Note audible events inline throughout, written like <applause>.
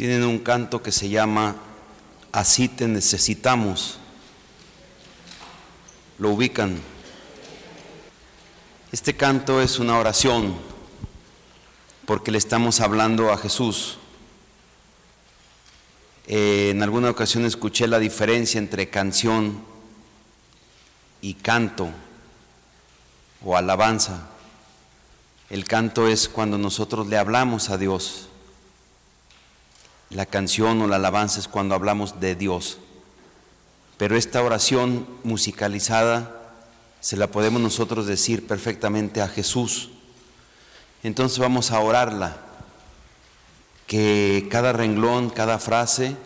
tienen un canto que se llama Así te necesitamos. Lo ubican. Este canto es una oración porque le estamos hablando a Jesús. Eh, en alguna ocasión escuché la diferencia entre canción y canto o alabanza. El canto es cuando nosotros le hablamos a Dios. La canción o la alabanza es cuando hablamos de Dios. Pero esta oración musicalizada se la podemos nosotros decir perfectamente a Jesús. Entonces vamos a orarla, que cada renglón, cada frase,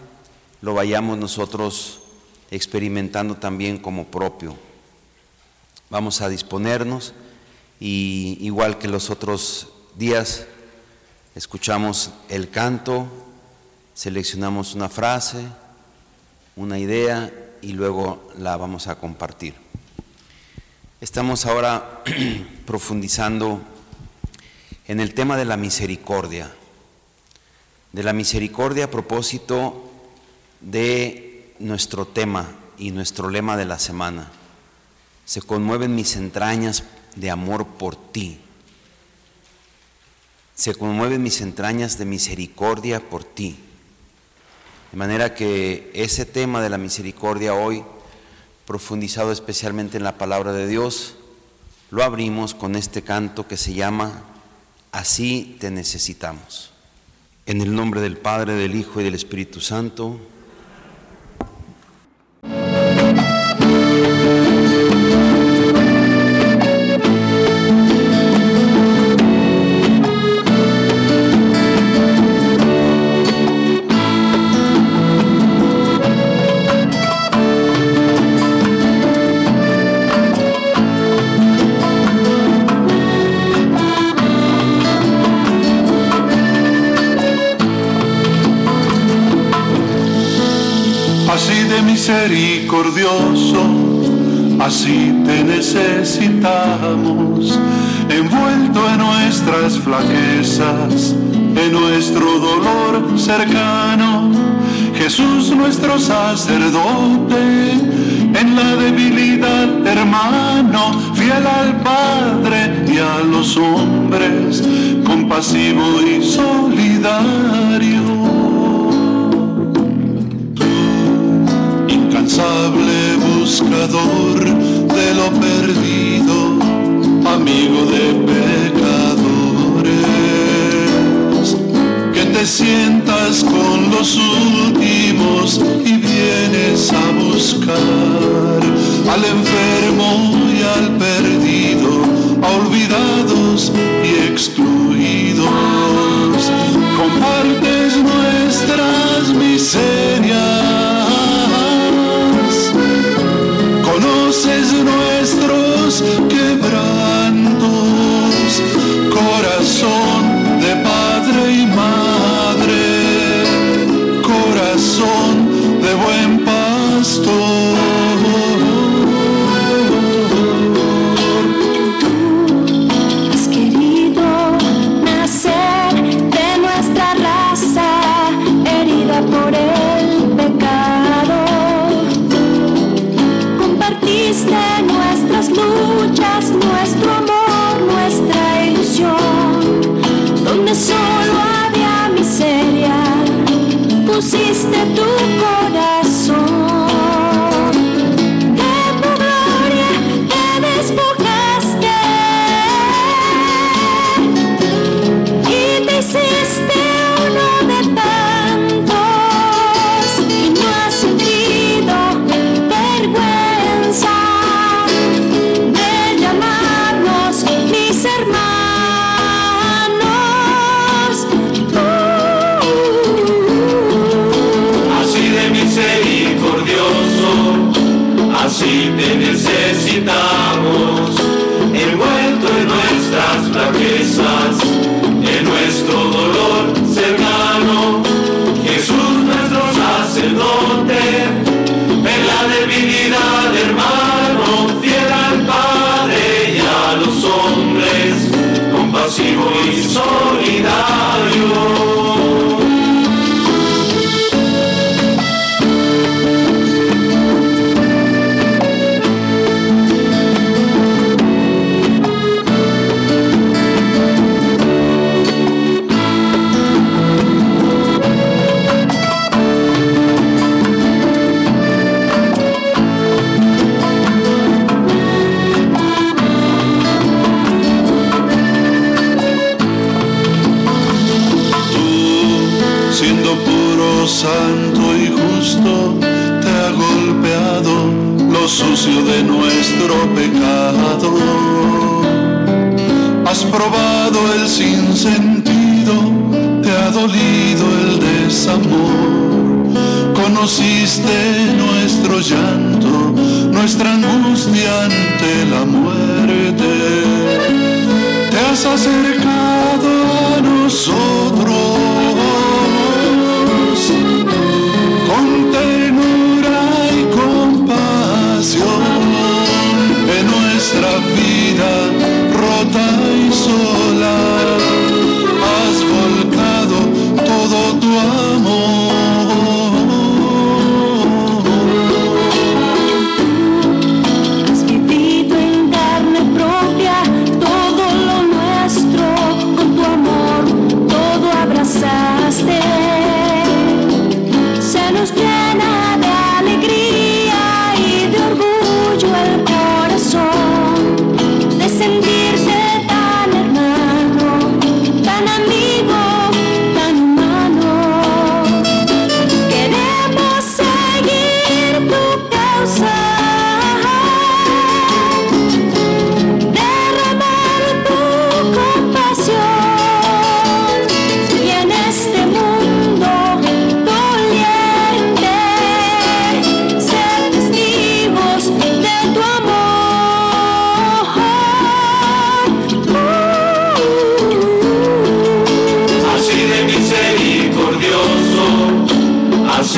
lo vayamos nosotros experimentando también como propio. Vamos a disponernos y igual que los otros días, escuchamos el canto, seleccionamos una frase, una idea y luego la vamos a compartir. Estamos ahora <clears throat> profundizando en el tema de la misericordia, de la misericordia a propósito de nuestro tema y nuestro lema de la semana. Se conmueven mis entrañas de amor por ti. Se conmueven mis entrañas de misericordia por ti. De manera que ese tema de la misericordia hoy, profundizado especialmente en la palabra de Dios, lo abrimos con este canto que se llama Así te necesitamos. En el nombre del Padre, del Hijo y del Espíritu Santo. Misericordioso, así te necesitamos, envuelto en nuestras flaquezas, en nuestro dolor cercano. Jesús nuestro sacerdote, en la debilidad hermano, fiel al Padre y a los hombres, compasivo y solidario buscador de lo perdido, amigo de pecadores. Que te sientas con los últimos y vienes a buscar al enfermo y al perdido, a olvidados y excluidos. Compartes nuestras miserias sivo in soli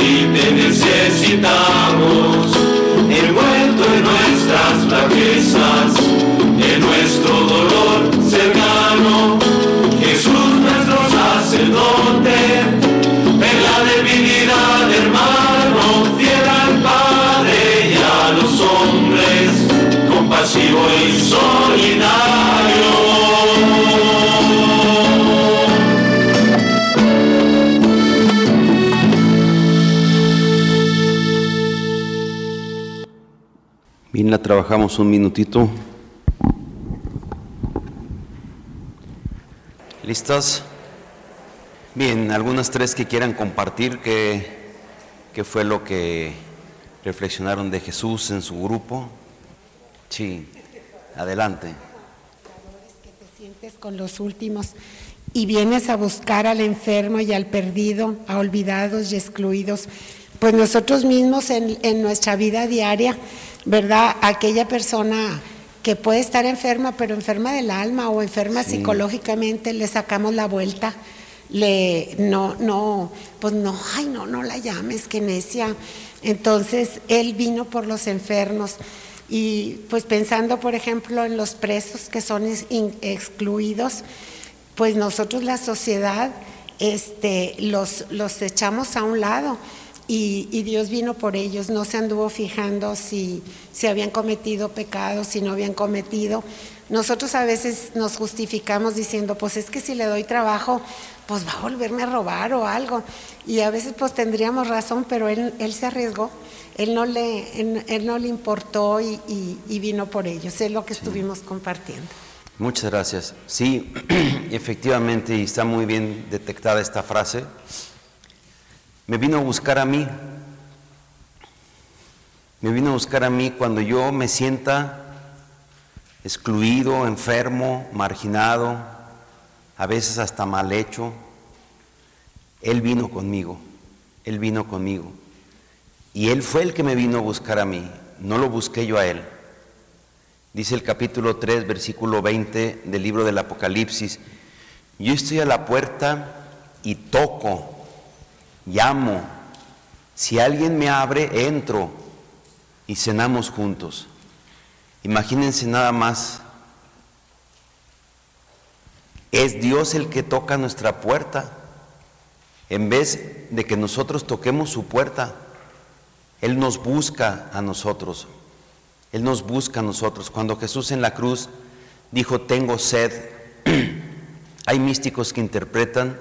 y te necesitamos, envuelto en nuestras flaquezas, en nuestro dolor cercano. Jesús nuestro sacerdote, en la debilidad hermano, fiel al Padre y a los hombres, compasivo y sol. Trabajamos un minutito. ¿Listos? Bien, algunas tres que quieran compartir qué, qué fue lo que reflexionaron de Jesús en su grupo. Sí, adelante. que te sientes con los últimos y vienes a buscar al enfermo y al perdido, a olvidados y excluidos. Pues nosotros mismos en, en nuestra vida diaria ¿verdad? Aquella persona que puede estar enferma, pero enferma del alma o enferma psicológicamente, le sacamos la vuelta, le no, no, pues no, ay no, no la llames, que necia. Entonces, él vino por los enfermos. Y pues pensando, por ejemplo, en los presos que son excluidos, pues nosotros la sociedad este, los, los echamos a un lado y, Dios vino por ellos, no se anduvo fijando si, si habían cometido pecados, si no habían cometido. Nosotros a veces nos justificamos diciendo, pues es que si le doy trabajo, pues va a volverme a robar o algo. Y a veces pues tendríamos razón, pero él, él se arriesgó, él no le, él, no le importó y, vino por ellos. Es lo que estuvimos compartiendo. Muchas gracias. Sí, <clears throat> efectivamente, y está muy bien detectada esta frase me vino a buscar a mí. Me vino a buscar a mí cuando yo me sienta excluido, enfermo, marginado, a veces hasta mal hecho. Él vino conmigo, Él vino conmigo. Y Él fue el que me vino a buscar a mí, no lo busqué yo a Él. Dice el capítulo 3, versículo 20 del libro del Apocalipsis, yo estoy a la puerta y toco llamo, si alguien me abre, entro y cenamos juntos. Imagínense nada más, es Dios el que toca nuestra puerta. En vez de que nosotros toquemos su puerta, Él nos busca a nosotros. Él nos busca a nosotros. Cuando Jesús en la cruz dijo, tengo sed, <clears throat> hay místicos que interpretan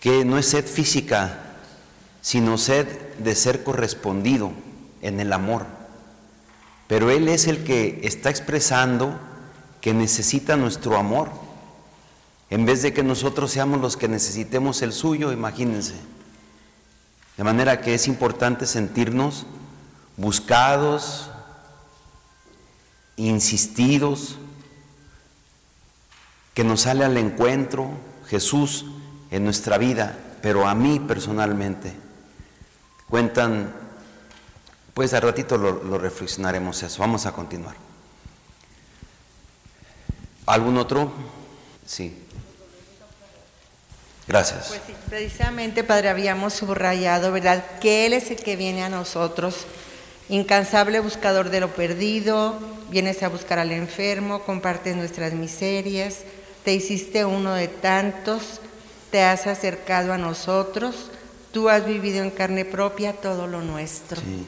que no es sed física, sino sed de ser correspondido en el amor. Pero Él es el que está expresando que necesita nuestro amor. En vez de que nosotros seamos los que necesitemos el suyo, imagínense. De manera que es importante sentirnos buscados, insistidos, que nos sale al encuentro Jesús en nuestra vida, pero a mí personalmente. Cuentan, pues al ratito lo, reflexionaremos eso. Vamos a continuar. ¿Algún otro? Sí. Gracias. Pues sí, precisamente, Padre, habíamos subrayado, ¿verdad? Que Él es el que viene a nosotros, incansable buscador de lo perdido, vienes a buscar al enfermo, compartes nuestras miserias, te hiciste uno de tantos, te has acercado a nosotros, tú has vivido en carne propia todo lo nuestro. Sí.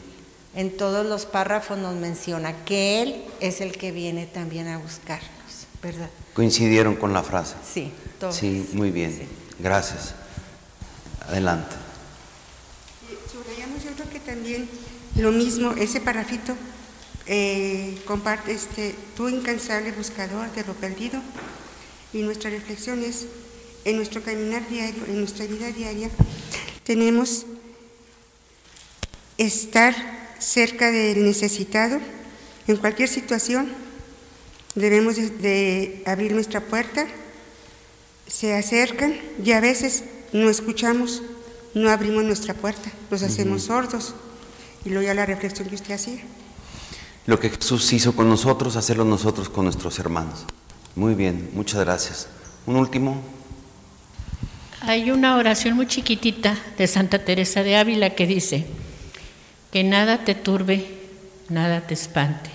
En todos los párrafos nos menciona que Él es el que viene también a buscarnos, ¿verdad? Coincidieron con la frase. Sí, todos. Sí, muy bien. Sí. Gracias. Adelante. Subrayamos, yo creo que también lo mismo, ese parrafito eh, comparte este, tú incansable buscador de lo perdido, y nuestra reflexión es, en nuestro caminar diario, en nuestra vida diaria, tenemos estar cerca del necesitado, en cualquier situación, debemos de, abrir nuestra puerta, se acercan y a veces no escuchamos, no abrimos nuestra puerta, nos hacemos sordos. Y luego ya la reflexión que usted hacía. Lo que Jesús hizo con nosotros, hacerlo nosotros con nuestros hermanos. Muy bien, muchas gracias. Un último. Hay una oración muy chiquitita de Santa Teresa de Ávila que dice, que nada te turbe, nada te espante,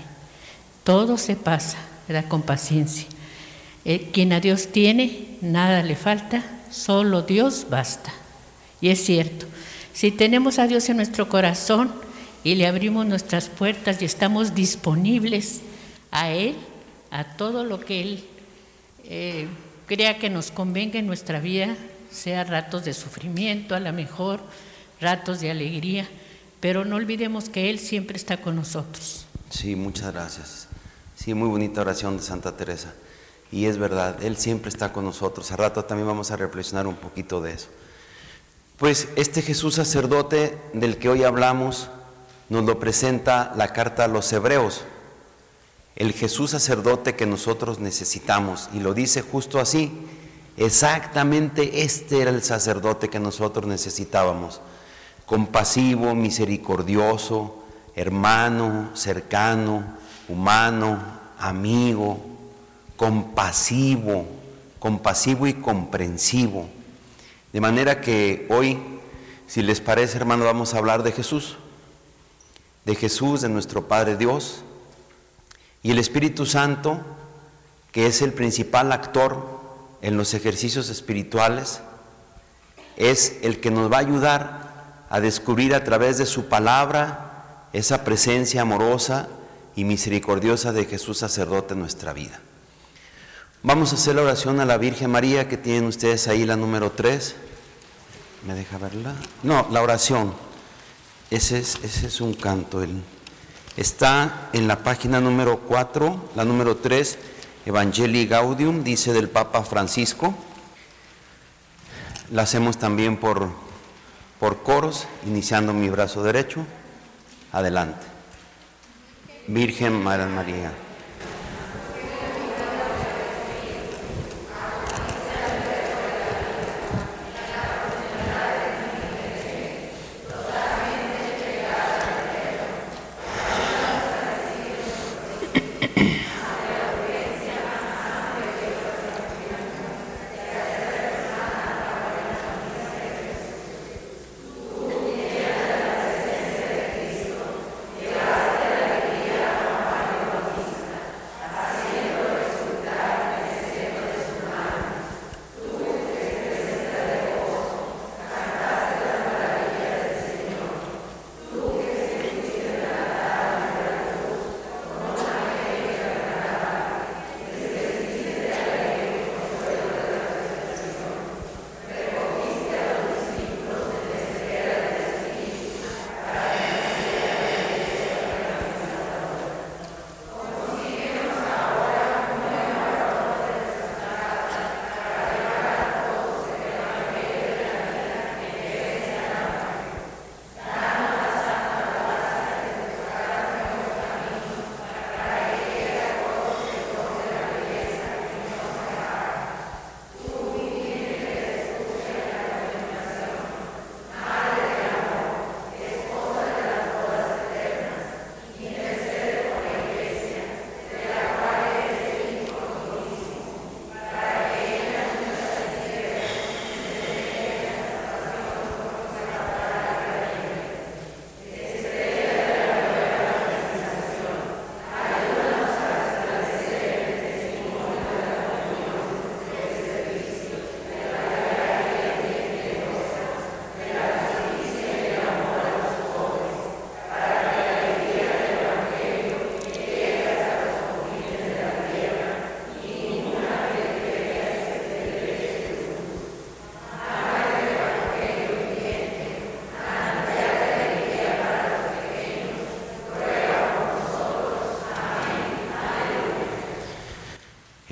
todo se pasa, ¿verdad? con paciencia. Eh, quien a Dios tiene, nada le falta, solo Dios basta. Y es cierto, si tenemos a Dios en nuestro corazón y le abrimos nuestras puertas y estamos disponibles a Él, a todo lo que Él eh, crea que nos convenga en nuestra vida, sea ratos de sufrimiento, a lo mejor ratos de alegría, pero no olvidemos que Él siempre está con nosotros. Sí, muchas gracias. Sí, muy bonita oración de Santa Teresa. Y es verdad, Él siempre está con nosotros. A rato también vamos a reflexionar un poquito de eso. Pues este Jesús sacerdote del que hoy hablamos nos lo presenta la carta a los hebreos. El Jesús sacerdote que nosotros necesitamos. Y lo dice justo así. Exactamente este era el sacerdote que nosotros necesitábamos. Compasivo, misericordioso, hermano, cercano, humano, amigo, compasivo, compasivo y comprensivo. De manera que hoy, si les parece, hermano, vamos a hablar de Jesús, de Jesús, de nuestro Padre Dios, y el Espíritu Santo, que es el principal actor en los ejercicios espirituales, es el que nos va a ayudar a descubrir a través de su palabra esa presencia amorosa y misericordiosa de Jesús sacerdote en nuestra vida. Vamos a hacer la oración a la Virgen María que tienen ustedes ahí la número 3. ¿Me deja verla? No, la oración. Ese es, ese es un canto. Está en la página número 4, la número 3, Evangelii Gaudium, dice del Papa Francisco. La hacemos también por, por coros, iniciando mi brazo derecho. Adelante. Virgen Madre María. <coughs>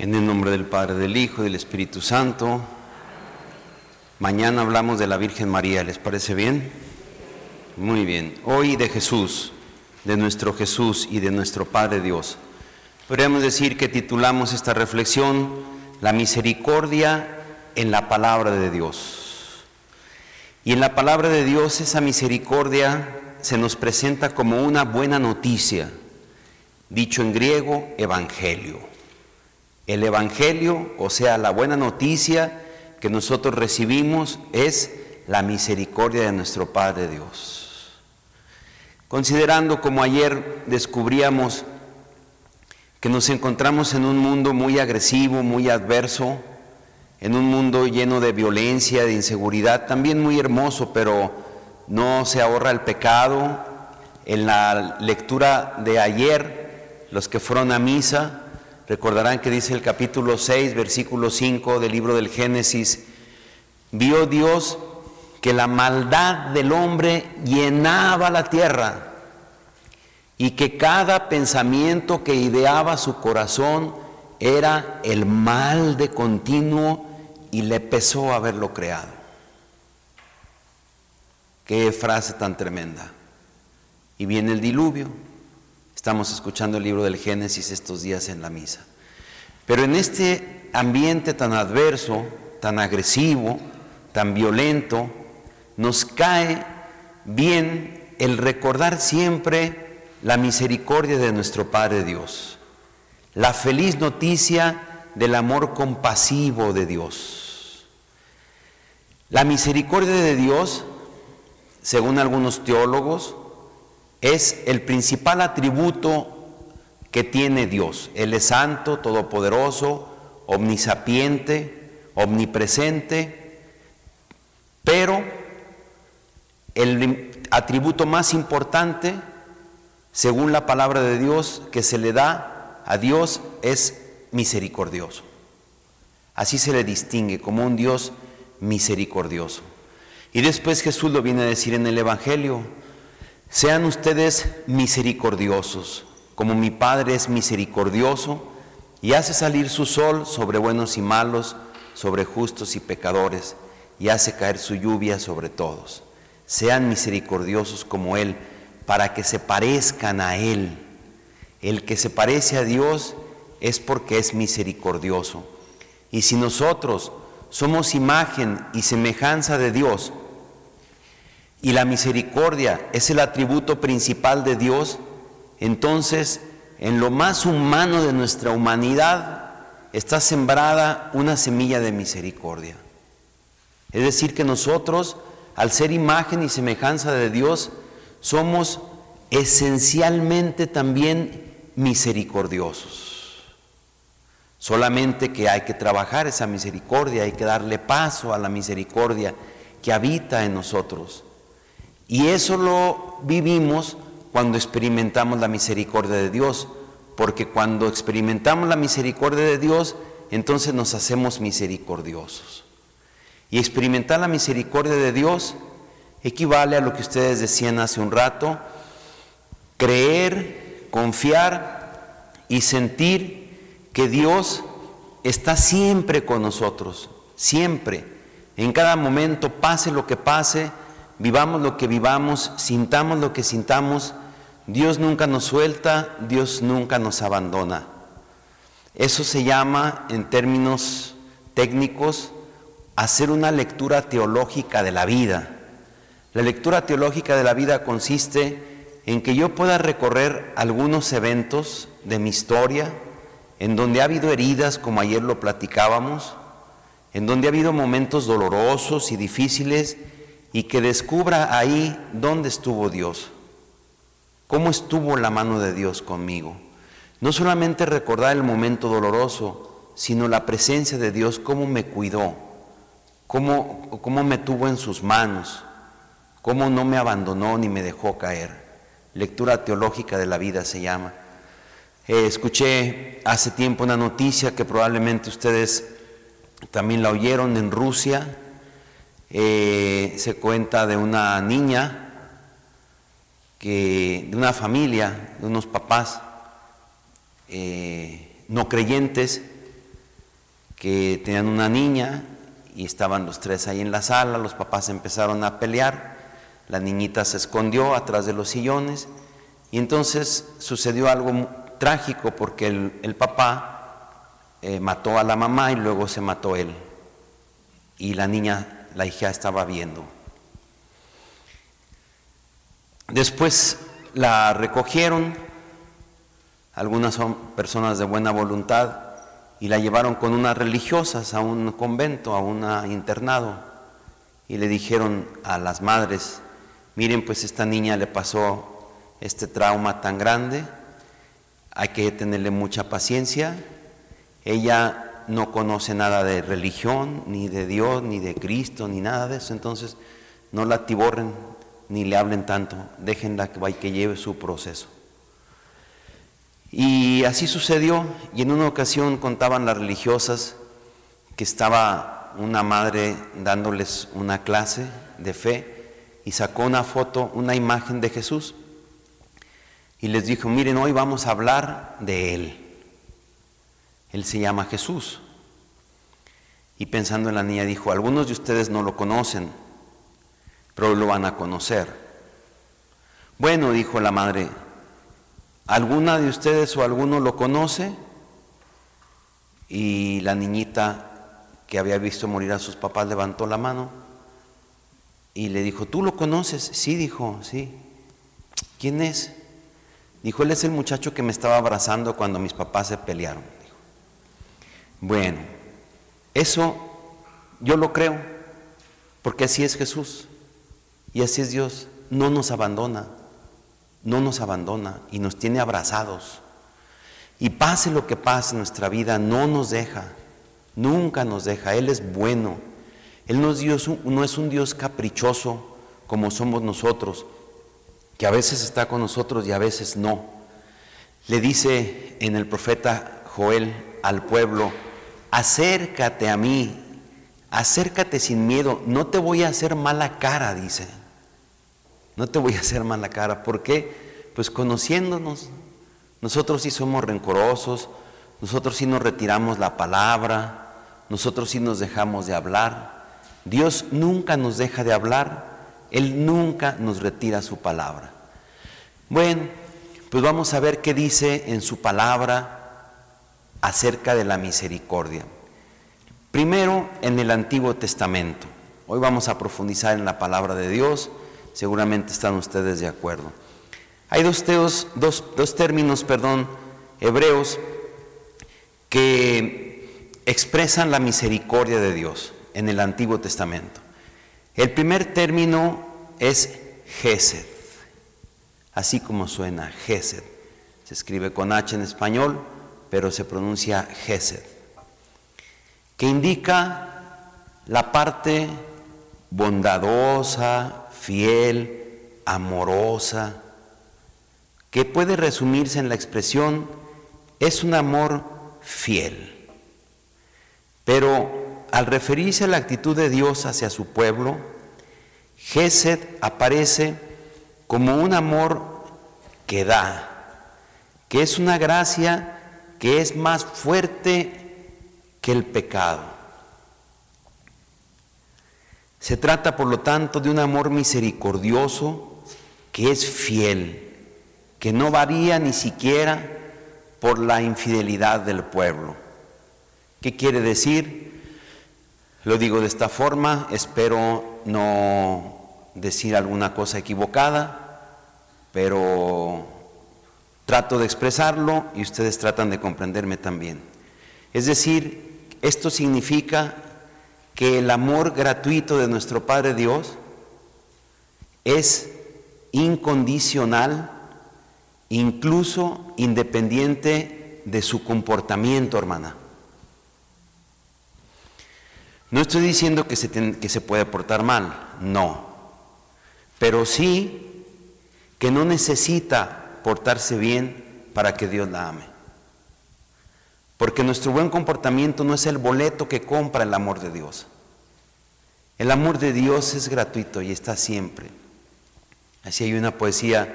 En el nombre del Padre, del Hijo y del Espíritu Santo. Mañana hablamos de la Virgen María, ¿les parece bien? Muy bien. Hoy de Jesús, de nuestro Jesús y de nuestro Padre Dios. Podríamos decir que titulamos esta reflexión La misericordia en la palabra de Dios. Y en la palabra de Dios esa misericordia se nos presenta como una buena noticia, dicho en griego, evangelio. El Evangelio, o sea, la buena noticia que nosotros recibimos es la misericordia de nuestro Padre Dios. Considerando como ayer descubríamos que nos encontramos en un mundo muy agresivo, muy adverso, en un mundo lleno de violencia, de inseguridad, también muy hermoso, pero no se ahorra el pecado. En la lectura de ayer, los que fueron a misa, Recordarán que dice el capítulo 6, versículo 5 del libro del Génesis, vio Dios que la maldad del hombre llenaba la tierra y que cada pensamiento que ideaba su corazón era el mal de continuo y le pesó haberlo creado. Qué frase tan tremenda. Y viene el diluvio Estamos escuchando el libro del Génesis estos días en la misa. Pero en este ambiente tan adverso, tan agresivo, tan violento, nos cae bien el recordar siempre la misericordia de nuestro Padre Dios, la feliz noticia del amor compasivo de Dios. La misericordia de Dios, según algunos teólogos, es el principal atributo que tiene Dios. Él es santo, todopoderoso, omnisapiente, omnipresente, pero el atributo más importante, según la palabra de Dios, que se le da a Dios es misericordioso. Así se le distingue como un Dios misericordioso. Y después Jesús lo viene a decir en el Evangelio, sean ustedes misericordiosos, como mi Padre es misericordioso y hace salir su sol sobre buenos y malos, sobre justos y pecadores, y hace caer su lluvia sobre todos. Sean misericordiosos como Él, para que se parezcan a Él. El que se parece a Dios es porque es misericordioso. Y si nosotros somos imagen y semejanza de Dios, y la misericordia es el atributo principal de Dios, entonces en lo más humano de nuestra humanidad está sembrada una semilla de misericordia. Es decir, que nosotros, al ser imagen y semejanza de Dios, somos esencialmente también misericordiosos. Solamente que hay que trabajar esa misericordia, hay que darle paso a la misericordia que habita en nosotros. Y eso lo vivimos cuando experimentamos la misericordia de Dios, porque cuando experimentamos la misericordia de Dios, entonces nos hacemos misericordiosos. Y experimentar la misericordia de Dios equivale a lo que ustedes decían hace un rato, creer, confiar y sentir que Dios está siempre con nosotros, siempre, en cada momento, pase lo que pase, vivamos lo que vivamos, sintamos lo que sintamos, Dios nunca nos suelta, Dios nunca nos abandona. Eso se llama, en términos técnicos, hacer una lectura teológica de la vida. La lectura teológica de la vida consiste en que yo pueda recorrer algunos eventos de mi historia, en donde ha habido heridas, como ayer lo platicábamos, en donde ha habido momentos dolorosos y difíciles, y que descubra ahí dónde estuvo Dios, cómo estuvo la mano de Dios conmigo. No solamente recordar el momento doloroso, sino la presencia de Dios, cómo me cuidó, cómo, cómo me tuvo en sus manos, cómo no me abandonó ni me dejó caer. Lectura teológica de la vida se llama. Eh, escuché hace tiempo una noticia que probablemente ustedes también la oyeron en Rusia, eh, se cuenta de una niña, que, de una familia, de unos papás eh, no creyentes, que tenían una niña y estaban los tres ahí en la sala, los papás empezaron a pelear, la niñita se escondió atrás de los sillones. Y entonces sucedió algo trágico porque el, papá eh, mató a la mamá y luego se mató él. Y la niña, la hija estaba viendo. Después la recogieron, algunas son personas de buena voluntad, y la llevaron con unas religiosas a un convento, a un internado, y le dijeron a las madres, miren pues esta niña le pasó este trauma tan grande, hay que tenerle mucha paciencia, ella no conoce nada de religión, ni de Dios, ni de Cristo, ni nada de eso, entonces no la atiborren, ni le hablen tanto, déjenla que lleve su proceso. Y así sucedió, y en una ocasión contaban las religiosas que estaba una madre dándoles una clase de fe y sacó una foto, una imagen de Jesús y les dijo, miren, hoy vamos a hablar de Él. Él se llama Jesús. Y pensando en la niña dijo, algunos de ustedes no lo conocen, pero lo van a conocer. Bueno, dijo la madre, ¿alguna de ustedes o alguno lo conoce? Y la niñita que había visto morir a sus papás levantó la mano y le dijo, ¿tú lo conoces? Sí, dijo, sí. ¿Quién es? Dijo, él es el muchacho que me estaba abrazando cuando mis papás se pelearon. Bueno, eso yo lo creo, porque así es Jesús. Y así es Dios, no nos abandona, no nos abandona y nos tiene abrazados. Y pase lo que pase en nuestra vida, no nos deja, nunca nos deja. Él es bueno. Él no es, Dios, no es un Dios caprichoso como somos nosotros, que a veces está con nosotros y a veces no. Le dice en el profeta Joel al pueblo, acércate a mí, acércate sin miedo, no te voy a hacer mala cara, dice. No te voy a hacer mala cara. ¿Por qué? Pues conociéndonos. Nosotros sí somos rencorosos, nosotros sí nos retiramos la palabra, nosotros sí nos dejamos de hablar. Dios nunca nos deja de hablar, Él nunca nos retira su palabra. Bueno, pues vamos a ver qué dice en su palabra acerca de la misericordia. Primero en el Antiguo Testamento. Hoy vamos a profundizar en la palabra de Dios seguramente están ustedes de acuerdo. Hay dos, dos términos, perdón, hebreos que expresan la misericordia de Dios en el Antiguo Testamento. El primer término es Gesed, así como suena Gesed. Se escribe con H en español, pero se pronuncia Gesed, que indica la parte bondadosa, fiel, amorosa, que puede resumirse en la expresión, es un amor fiel. Pero al referirse a la actitud de Dios hacia su pueblo, Gesed aparece como un amor que da, que es una gracia que es más fuerte que el pecado. Se trata, por lo tanto, de un amor misericordioso que es fiel, que no varía ni siquiera por la infidelidad del pueblo. ¿Qué quiere decir? Lo digo de esta forma, espero no decir alguna cosa equivocada, pero trato de expresarlo y ustedes tratan de comprenderme también. Es decir, esto significa que el amor gratuito de nuestro Padre Dios es incondicional, incluso independiente de su comportamiento, hermana. No estoy diciendo que se, que se puede portar mal, no, pero sí que no necesita portarse bien para que Dios la ame. Porque nuestro buen comportamiento no es el boleto que compra el amor de Dios. El amor de Dios es gratuito y está siempre. Así hay una poesía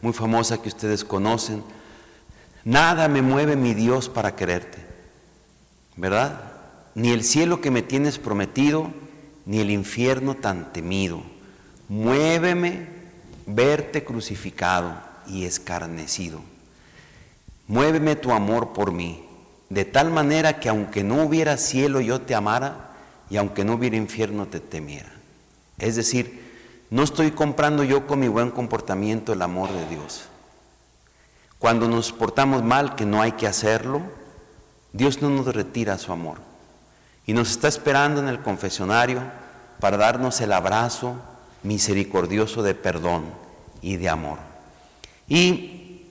muy famosa que ustedes conocen. Nada me mueve mi Dios para quererte. ¿Verdad? ni el cielo que me tienes prometido, ni el infierno tan temido. Muéveme verte crucificado y escarnecido. Muéveme tu amor por mí, de tal manera que aunque no hubiera cielo yo te amara y aunque no hubiera infierno te temiera. Es decir, no estoy comprando yo con mi buen comportamiento el amor de Dios. Cuando nos portamos mal, que no hay que hacerlo, Dios no nos retira su amor. Y nos está esperando en el confesionario para darnos el abrazo misericordioso de perdón y de amor. Y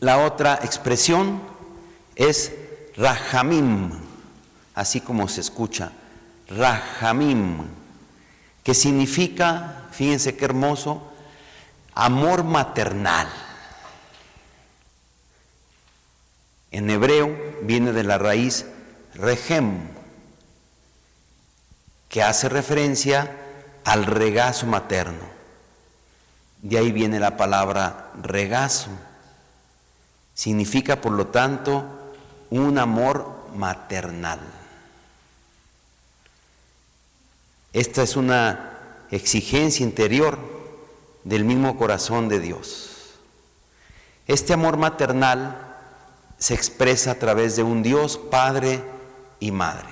la otra expresión es Rahamim, así como se escucha, Rahamim, que significa, fíjense qué hermoso, amor maternal. En hebreo viene de la raíz rehem, que hace referencia al regazo materno. De ahí viene la palabra regazo. Significa, por lo tanto, un amor maternal. Esta es una exigencia interior del mismo corazón de Dios. Este amor maternal se expresa a través de un Dios Padre y Madre,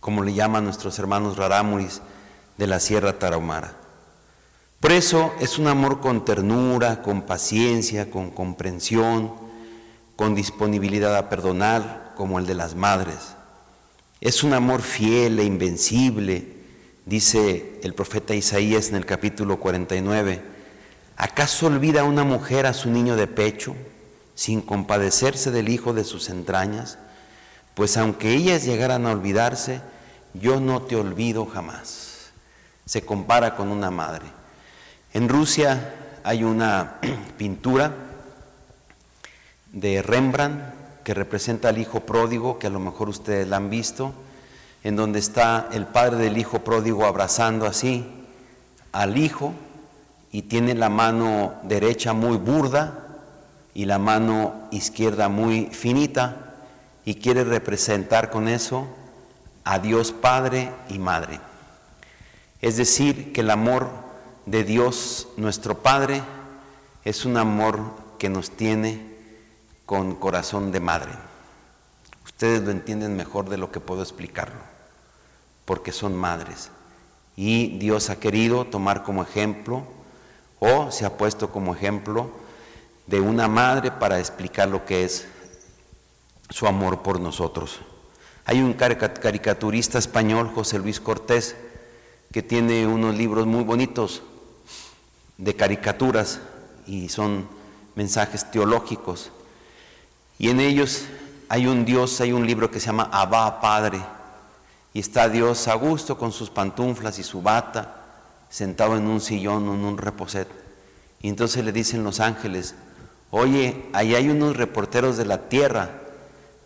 como le llaman nuestros hermanos rarámuris de la Sierra Tarahumara. Por eso es un amor con ternura, con paciencia, con comprensión, con disponibilidad a perdonar, como el de las madres. Es un amor fiel e invencible, dice el profeta Isaías en el capítulo 49. ¿Acaso olvida una mujer a su niño de pecho? sin compadecerse del hijo de sus entrañas, pues aunque ellas llegaran a olvidarse, yo no te olvido jamás. Se compara con una madre. En Rusia hay una <clears throat> pintura de Rembrandt que representa al hijo pródigo, que a lo mejor ustedes la han visto, en donde está el padre del hijo pródigo abrazando así al hijo y tiene la mano derecha muy burda y la mano izquierda muy finita y quiere representar con eso a Dios Padre y Madre. Es decir, que el amor de Dios nuestro Padre es un amor que nos tiene con corazón de madre. Ustedes lo entienden mejor de lo que puedo explicarlo, porque son madres. Y Dios ha querido tomar como ejemplo, o se ha puesto como ejemplo, de una madre para explicar lo que es su amor por nosotros. Hay un caricaturista español, José Luis Cortés, que tiene unos libros muy bonitos de caricaturas y son mensajes teológicos. Y en ellos hay un Dios, hay un libro que se llama Abba Padre. Y está Dios a gusto con sus pantuflas y su bata, sentado en un sillón o en un reposet. Y entonces le dicen los ángeles, Oye, ahí hay unos reporteros de la tierra,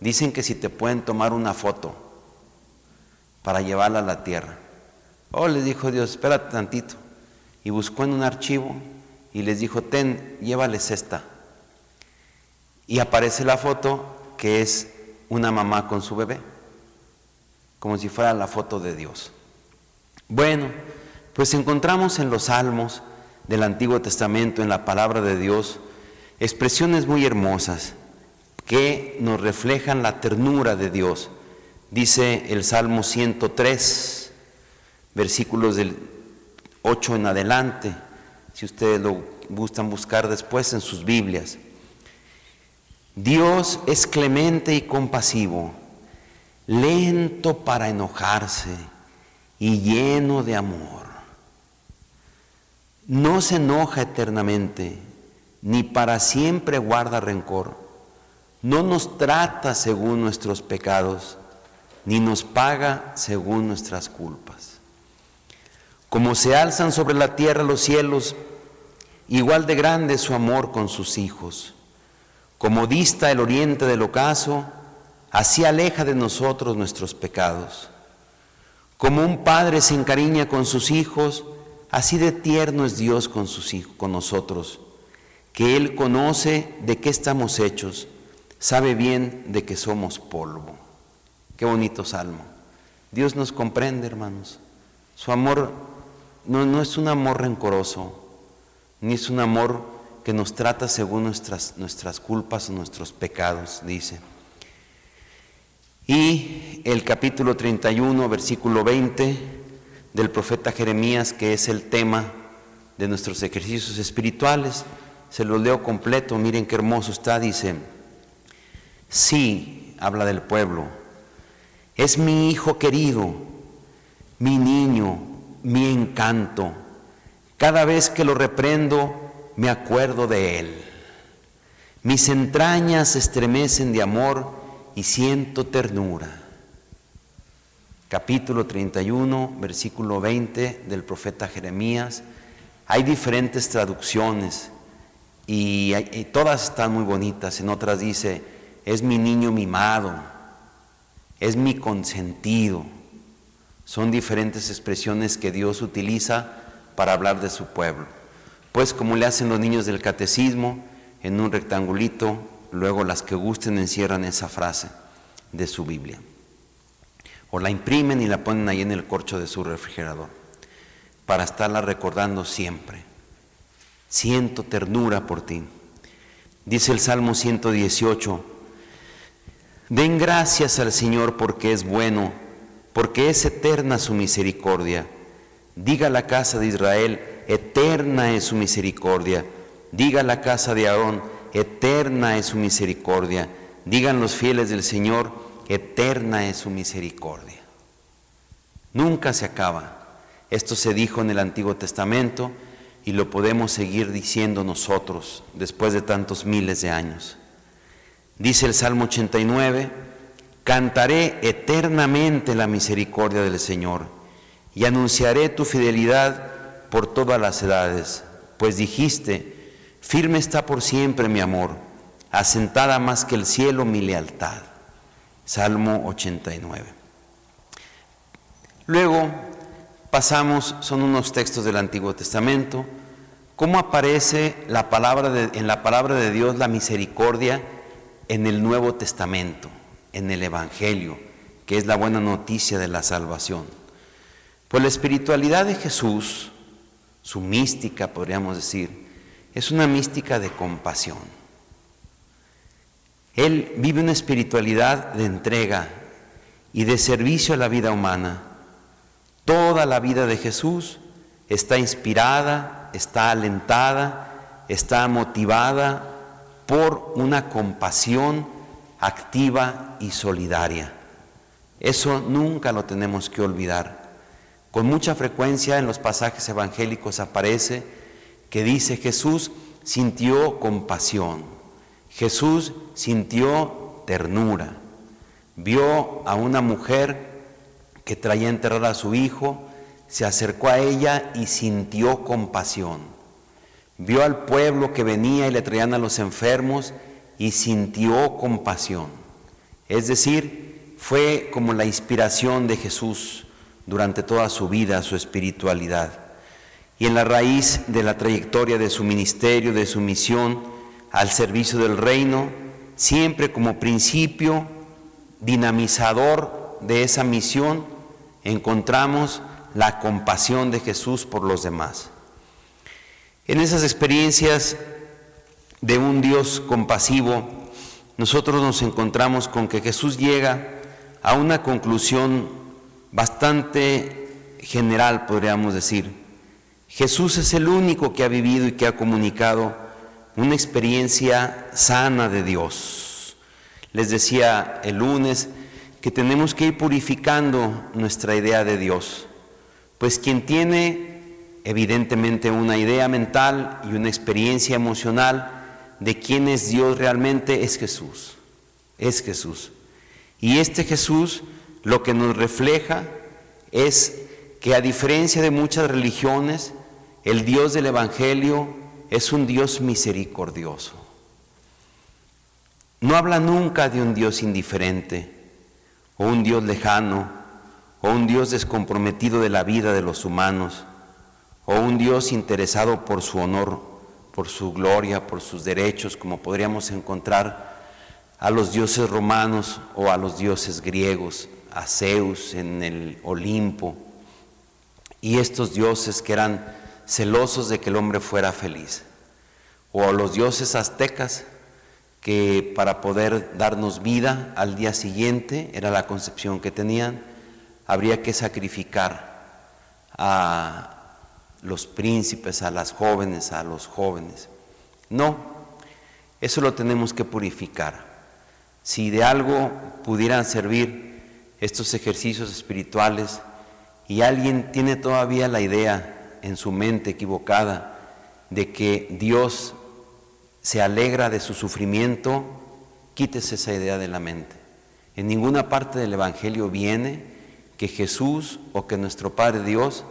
dicen que si te pueden tomar una foto para llevarla a la tierra. Oh, les dijo Dios, espérate tantito. Y buscó en un archivo y les dijo, ten, llévales esta. Y aparece la foto que es una mamá con su bebé, como si fuera la foto de Dios. Bueno, pues encontramos en los salmos del Antiguo Testamento, en la palabra de Dios, expresiones muy hermosas que nos reflejan la ternura de Dios. Dice el Salmo 103, versículos del 8 en adelante, si ustedes lo gustan buscar después en sus Biblias. Dios es clemente y compasivo, lento para enojarse y lleno de amor. No se enoja eternamente ni para siempre guarda rencor. No nos trata según nuestros pecados, ni nos paga según nuestras culpas. Como se alzan sobre la tierra los cielos, igual de grande es su amor con sus hijos. Como dista el oriente del ocaso, así aleja de nosotros nuestros pecados. Como un padre se encariña con sus hijos, así de tierno es Dios con, sus hijos, con nosotros que Él conoce de qué estamos hechos, sabe bien de que somos polvo. Qué bonito salmo. Dios nos comprende, hermanos. Su amor no, no es un amor rencoroso, ni es un amor que nos trata según nuestras, nuestras culpas o nuestros pecados, dice. Y el capítulo 31, versículo 20 del profeta Jeremías, que es el tema de nuestros ejercicios espirituales, se lo leo completo, miren qué hermoso está, dice, sí, habla del pueblo, es mi hijo querido, mi niño, mi encanto. Cada vez que lo reprendo, me acuerdo de él. Mis entrañas se estremecen de amor y siento ternura. Capítulo 31, versículo 20 del profeta Jeremías. Hay diferentes traducciones y, y todas están muy bonitas. En otras dice, es mi niño mimado es mi consentido. Son diferentes expresiones que Dios utiliza para hablar de su pueblo. Pues como le hacen los niños del catecismo, en un rectangulito, luego las que gusten encierran esa frase de su Biblia. O la imprimen y la ponen ahí en el corcho de su refrigerador, para estarla recordando siempre. Siento ternura por ti. Dice el Salmo 118, Den gracias al Señor porque es bueno, porque es eterna su misericordia. Diga la casa de Israel, eterna es su misericordia. Diga la casa de Aarón, eterna es su misericordia. Digan los fieles del Señor, eterna es su misericordia. Nunca se acaba. Esto se dijo en el Antiguo Testamento y lo podemos seguir diciendo nosotros después de tantos miles de años. Dice el Salmo 89, cantaré eternamente la misericordia del Señor y anunciaré tu fidelidad por todas las edades, pues dijiste, firme está por siempre mi amor, asentada más que el cielo mi lealtad. Salmo 89. Luego pasamos, son unos textos del Antiguo Testamento, cómo aparece la palabra en la palabra de Dios la misericordia en el Nuevo Testamento, en el Evangelio, que es la buena noticia de la salvación. Pues la espiritualidad de Jesús, su mística, podríamos decir, es una mística de compasión. Él vive una espiritualidad de entrega y de servicio a la vida humana. Toda la vida de Jesús está inspirada, está alentada, está motivada por una compasión activa y solidaria. Eso nunca lo tenemos que olvidar. Con mucha frecuencia en los pasajes evangélicos aparece que dice Jesús sintió compasión, Jesús sintió ternura, vio a una mujer que traía enterrar a su hijo, se acercó a ella y sintió compasión. Vio al pueblo que venía y le traían a los enfermos y sintió compasión. Es decir, fue como la inspiración de Jesús durante toda su vida, su espiritualidad. Y en la raíz de la trayectoria de su ministerio, de su misión al servicio del reino, siempre como principio dinamizador de esa misión, encontramos la compasión de Jesús por los demás. En esas experiencias de un Dios compasivo, nosotros nos encontramos con que Jesús llega a una conclusión bastante general, podríamos decir. Jesús es el único que ha vivido y que ha comunicado una experiencia sana de Dios. Les decía el lunes que tenemos que ir purificando nuestra idea de Dios, pues quien tiene evidentemente una idea mental y una experiencia emocional de quién es Dios realmente es Jesús, es Jesús. Y este Jesús lo que nos refleja es que a diferencia de muchas religiones, el Dios del Evangelio es un Dios misericordioso. No habla nunca de un Dios indiferente o un Dios lejano o un Dios descomprometido de la vida de los humanos o un Dios interesado por su honor, por su gloria, por sus derechos, como podríamos encontrar a los dioses romanos o a los dioses griegos. a Zeus en el Olimpo y estos dioses que eran celosos de que el hombre fuera feliz, o a los dioses aztecas que para poder darnos vida al día siguiente, era la concepción que tenían, habría que sacrificar a los príncipes, a las jóvenes, a los jóvenes. No, eso lo tenemos que purificar. Si de algo pudieran servir estos ejercicios espirituales y alguien tiene todavía la idea en su mente equivocada de que Dios se alegra de su sufrimiento, quítese esa idea de la mente. En ninguna parte del Evangelio viene que Jesús o que nuestro Padre Dios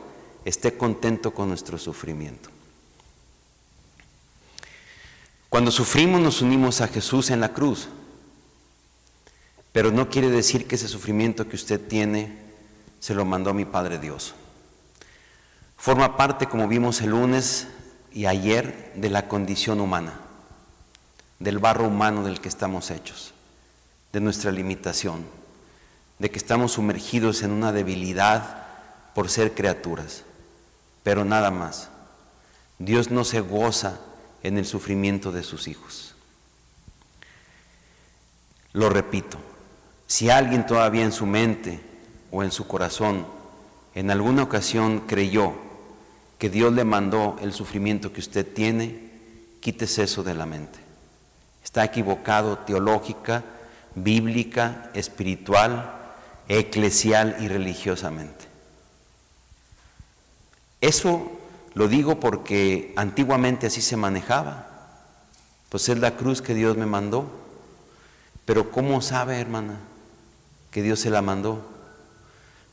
esté contento con nuestro sufrimiento. Cuando sufrimos nos unimos a Jesús en la cruz, pero no quiere decir que ese sufrimiento que usted tiene se lo mandó mi Padre Dios. Forma parte, como vimos el lunes y ayer, de la condición humana, del barro humano del que estamos hechos, de nuestra limitación, de que estamos sumergidos en una debilidad por ser criaturas, pero nada más. Dios no se goza en el sufrimiento de sus hijos. Lo repito, si alguien todavía en su mente o en su corazón en alguna ocasión creyó que Dios le mandó el sufrimiento que usted tiene, quítese eso de la mente. Está equivocado teológica, bíblica, espiritual, eclesial y religiosamente. Eso lo digo porque antiguamente así se manejaba. Pues es la cruz que Dios me mandó. Pero ¿cómo sabe, hermana, que Dios se la mandó?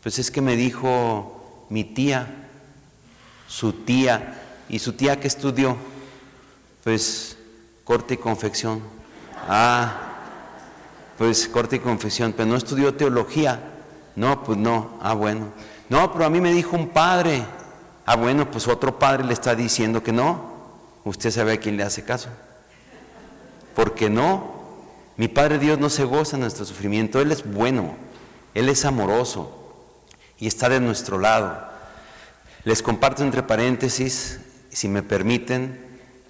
Pues es que me dijo mi tía, su tía, y su tía que estudió, pues corte y confección. Ah, pues corte y confección, pero no estudió teología. No, pues no, ah, bueno. No, pero a mí me dijo un padre. Ah, bueno, pues otro padre le está diciendo que no. Usted sabe a quién le hace caso. Porque no, mi Padre Dios no se goza en nuestro sufrimiento. Él es bueno, Él es amoroso y está de nuestro lado. Les comparto entre paréntesis, si me permiten,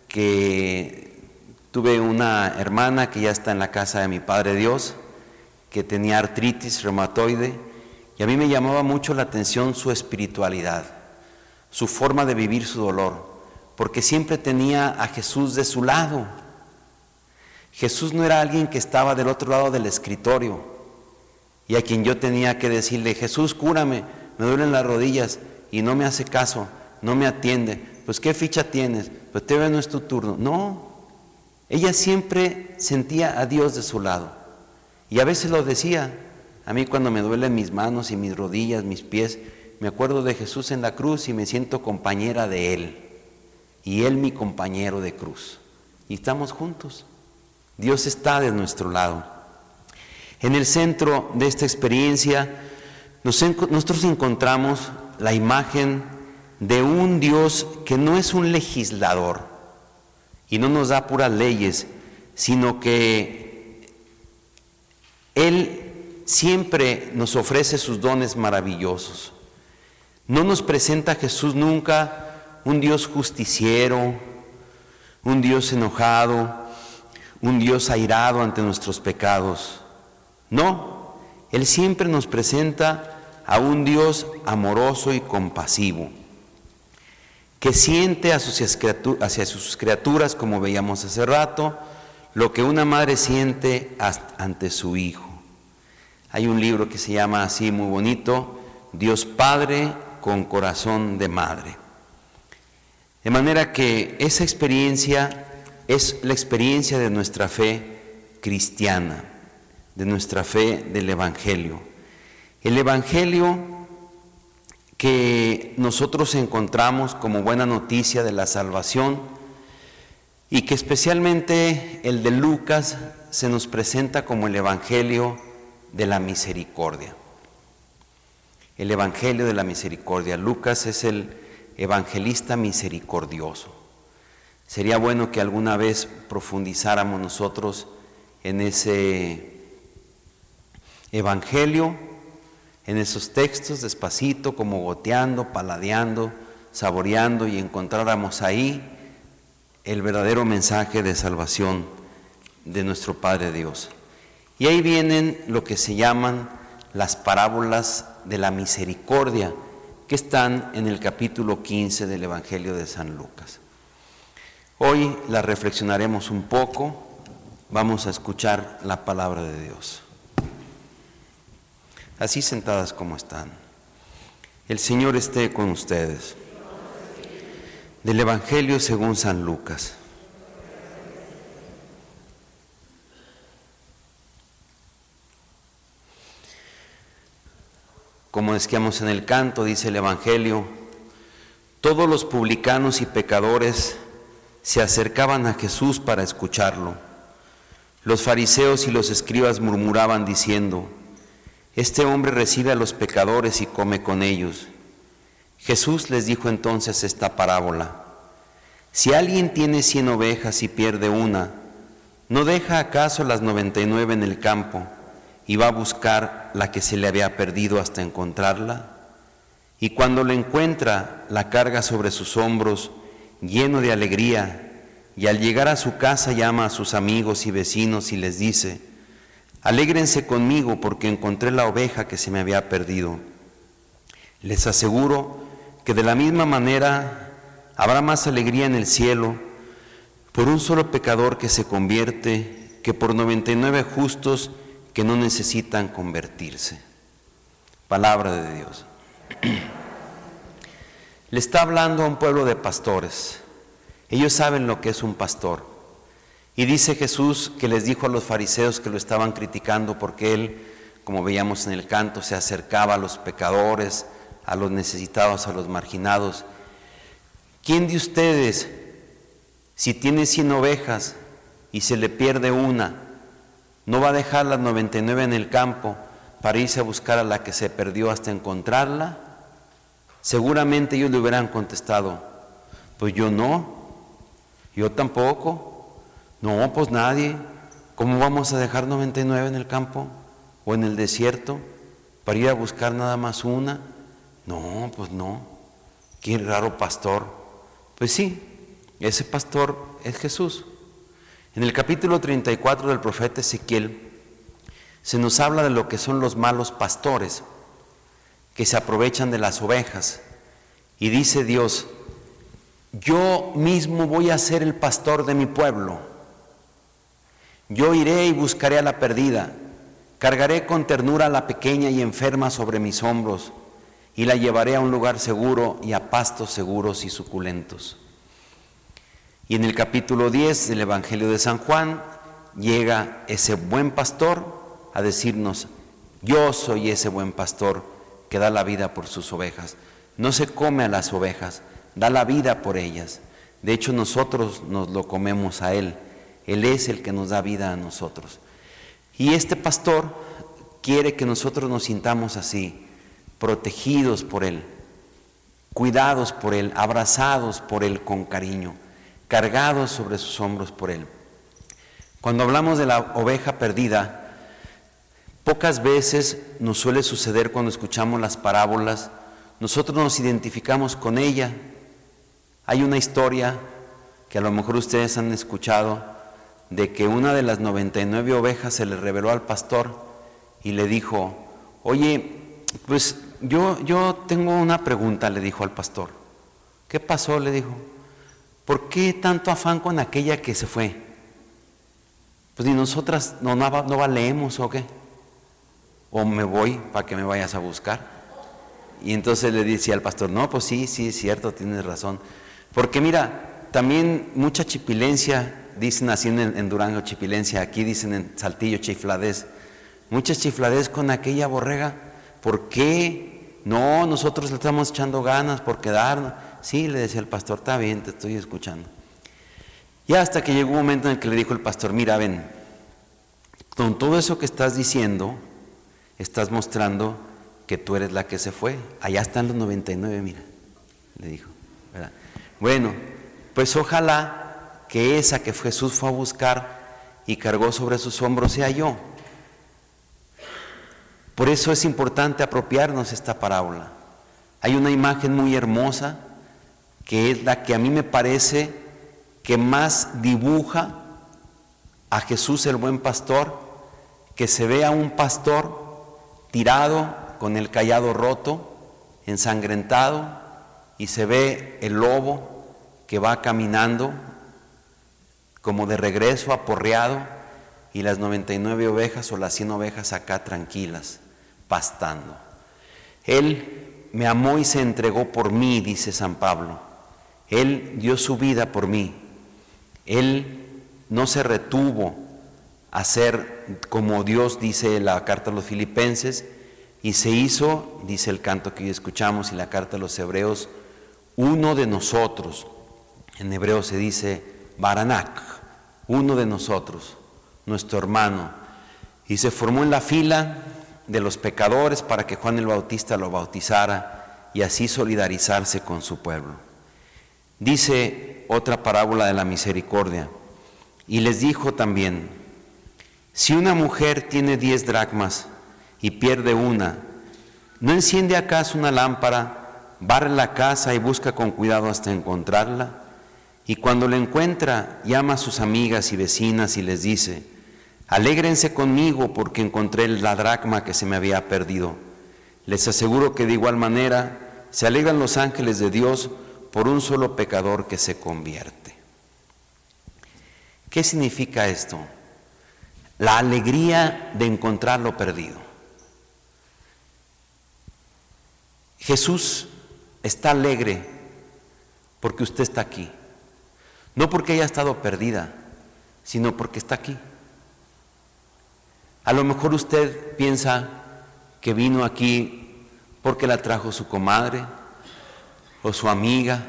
que tuve una hermana que ya está en la casa de mi Padre Dios, que tenía artritis reumatoide, y a mí me llamaba mucho la atención su espiritualidad su forma de vivir su dolor, porque siempre tenía a Jesús de su lado. Jesús no era alguien que estaba del otro lado del escritorio y a quien yo tenía que decirle, Jesús, cúrame, me duelen las rodillas y no me hace caso, no me atiende. Pues ¿qué ficha tienes? Pues te no es tu turno. No, ella siempre sentía a Dios de su lado y a veces lo decía. A mí cuando me duelen mis manos y mis rodillas, mis pies, me acuerdo de Jesús en la cruz y me siento compañera de Él. Y Él mi compañero de cruz. Y estamos juntos. Dios está de nuestro lado. En el centro de esta experiencia, nosotros encontramos la imagen de un Dios que no es un legislador y no nos da puras leyes, sino que Él siempre nos ofrece sus dones maravillosos. No nos presenta Jesús nunca un Dios justiciero, un Dios enojado, un Dios airado ante nuestros pecados. No, Él siempre nos presenta a un Dios amoroso y compasivo, que siente hacia sus criaturas, como veíamos hace rato, lo que una madre siente ante su hijo. Hay un libro que se llama así muy bonito, Dios Padre, con corazón de madre. De manera que esa experiencia es la experiencia de nuestra fe cristiana, de nuestra fe del Evangelio. El Evangelio que nosotros encontramos como buena noticia de la salvación y que especialmente el de Lucas se nos presenta como el Evangelio de la misericordia el Evangelio de la Misericordia. Lucas es el evangelista misericordioso. Sería bueno que alguna vez profundizáramos nosotros en ese Evangelio en esos textos despacito, como goteando, paladeando, saboreando y encontráramos ahí el verdadero mensaje de salvación de nuestro Padre Dios. Y ahí vienen lo que se llaman las parábolas de la misericordia, que están en el capítulo 15 del Evangelio de San Lucas. Hoy las reflexionaremos un poco, vamos a escuchar la palabra de Dios. Así sentadas como están. El Señor esté con ustedes. Del Evangelio según San Lucas. Como decíamos en el canto, dice el Evangelio, todos los publicanos y pecadores se acercaban a Jesús para escucharlo. Los fariseos y los escribas murmuraban diciendo, Este hombre recibe a los pecadores y come con ellos. Jesús les dijo entonces esta parábola, Si alguien tiene cien ovejas y pierde una, ¿no deja acaso las noventa y nueve en el campo? Y va a buscar la que se le había perdido hasta encontrarla. Y cuando la encuentra, la carga sobre sus hombros, lleno de alegría, y al llegar a su casa llama a sus amigos y vecinos y les dice, Alégrense conmigo porque encontré la oveja que se me había perdido. Les aseguro que de la misma manera habrá más alegría en el cielo por un solo pecador que se convierte que por 99 justos que no necesitan convertirse. Palabra de Dios. <clears throat> Le está hablando a un pueblo de pastores. Ellos saben lo que es un pastor. Y dice Jesús que les dijo a los fariseos que lo estaban criticando porque él, como veíamos en el canto, se acercaba a los pecadores, a los necesitados, a los marginados. ¿Quién de ustedes, si tiene cien ovejas y se le pierde una, no va a dejar las 99 en el campo para irse a buscar a la que se perdió hasta encontrarla. Seguramente ellos le hubieran contestado, pues yo no, yo tampoco, no, pues nadie. ¿Cómo vamos a dejar 99 en el campo o en el desierto para ir a buscar nada más una? No, pues no. Qué raro pastor. Pues sí, ese pastor es Jesús. En el capítulo 34 del profeta Ezequiel se nos habla de lo que son los malos pastores que se aprovechan de las ovejas. Y dice Dios, yo mismo voy a ser el pastor de mi pueblo. Yo iré y buscaré a la perdida, cargaré con ternura a la pequeña y enferma sobre mis hombros y la llevaré a un lugar seguro y a pastos seguros y suculentos. Y en el capítulo 10 del Evangelio de San Juan llega ese buen pastor a decirnos, yo soy ese buen pastor que da la vida por sus ovejas. No se come a las ovejas, da la vida por ellas. De hecho, nosotros nos lo comemos a Él. Él es el que nos da vida a nosotros. Y este pastor quiere que nosotros nos sintamos así, protegidos por Él, cuidados por Él, abrazados por Él con cariño cargados sobre sus hombros por Él. Cuando hablamos de la oveja perdida, pocas veces nos suele suceder cuando escuchamos las parábolas, nosotros nos identificamos con ella. Hay una historia que a lo mejor ustedes han escuchado de que una de las 99 ovejas se le reveló al pastor y le dijo, oye, pues yo, yo tengo una pregunta, le dijo al pastor. ¿Qué pasó? Le dijo. ¿Por qué tanto afán con aquella que se fue? Pues ni nosotras no, no, no valemos o qué. O me voy para que me vayas a buscar. Y entonces le decía al pastor, no, pues sí, sí, es cierto, tienes razón. Porque mira, también mucha chipilencia, dicen así en, Durango chipilencia, aquí dicen en Saltillo chifladez, mucha chifladez con aquella borrega. ¿Por qué? No, nosotros le estamos echando ganas por quedarnos. Sí, le decía el pastor, está bien, te estoy escuchando. Y hasta que llegó un momento en el que le dijo el pastor, mira, ven, con todo eso que estás diciendo, estás mostrando que tú eres la que se fue. Allá están los 99, mira, le dijo. Bueno, pues ojalá que esa que Jesús fue a buscar y cargó sobre sus hombros sea yo. Por eso es importante apropiarnos esta parábola. Hay una imagen muy hermosa que es la que a mí me parece que más dibuja a Jesús el buen pastor, que se ve a un pastor tirado con el callado roto, ensangrentado, y se ve el lobo que va caminando como de regreso aporreado y las 99 ovejas o las 100 ovejas acá tranquilas, pastando. Él me amó y se entregó por mí, dice San Pablo. Él dio su vida por mí. Él no se retuvo a ser como Dios dice la carta a los filipenses y se hizo, dice el canto que hoy escuchamos y la carta a los hebreos, uno de nosotros. En hebreo se dice Baranak, uno de nosotros, nuestro hermano. Y se formó en la fila de los pecadores para que Juan el Bautista lo bautizara y así solidarizarse con su pueblo. Dice otra parábola de la misericordia. Y les dijo también, si una mujer tiene diez dracmas y pierde una, ¿no enciende acaso una lámpara, barre la casa y busca con cuidado hasta encontrarla? Y cuando la encuentra, llama a sus amigas y vecinas y les dice, alégrense conmigo porque encontré la dracma que se me había perdido. Les aseguro que de igual manera se alegran los ángeles de Dios por un solo pecador que se convierte. ¿Qué significa esto? La alegría de encontrar lo perdido. Jesús está alegre porque usted está aquí. No porque haya estado perdida, sino porque está aquí. A lo mejor usted piensa que vino aquí porque la trajo su comadre, o su amiga,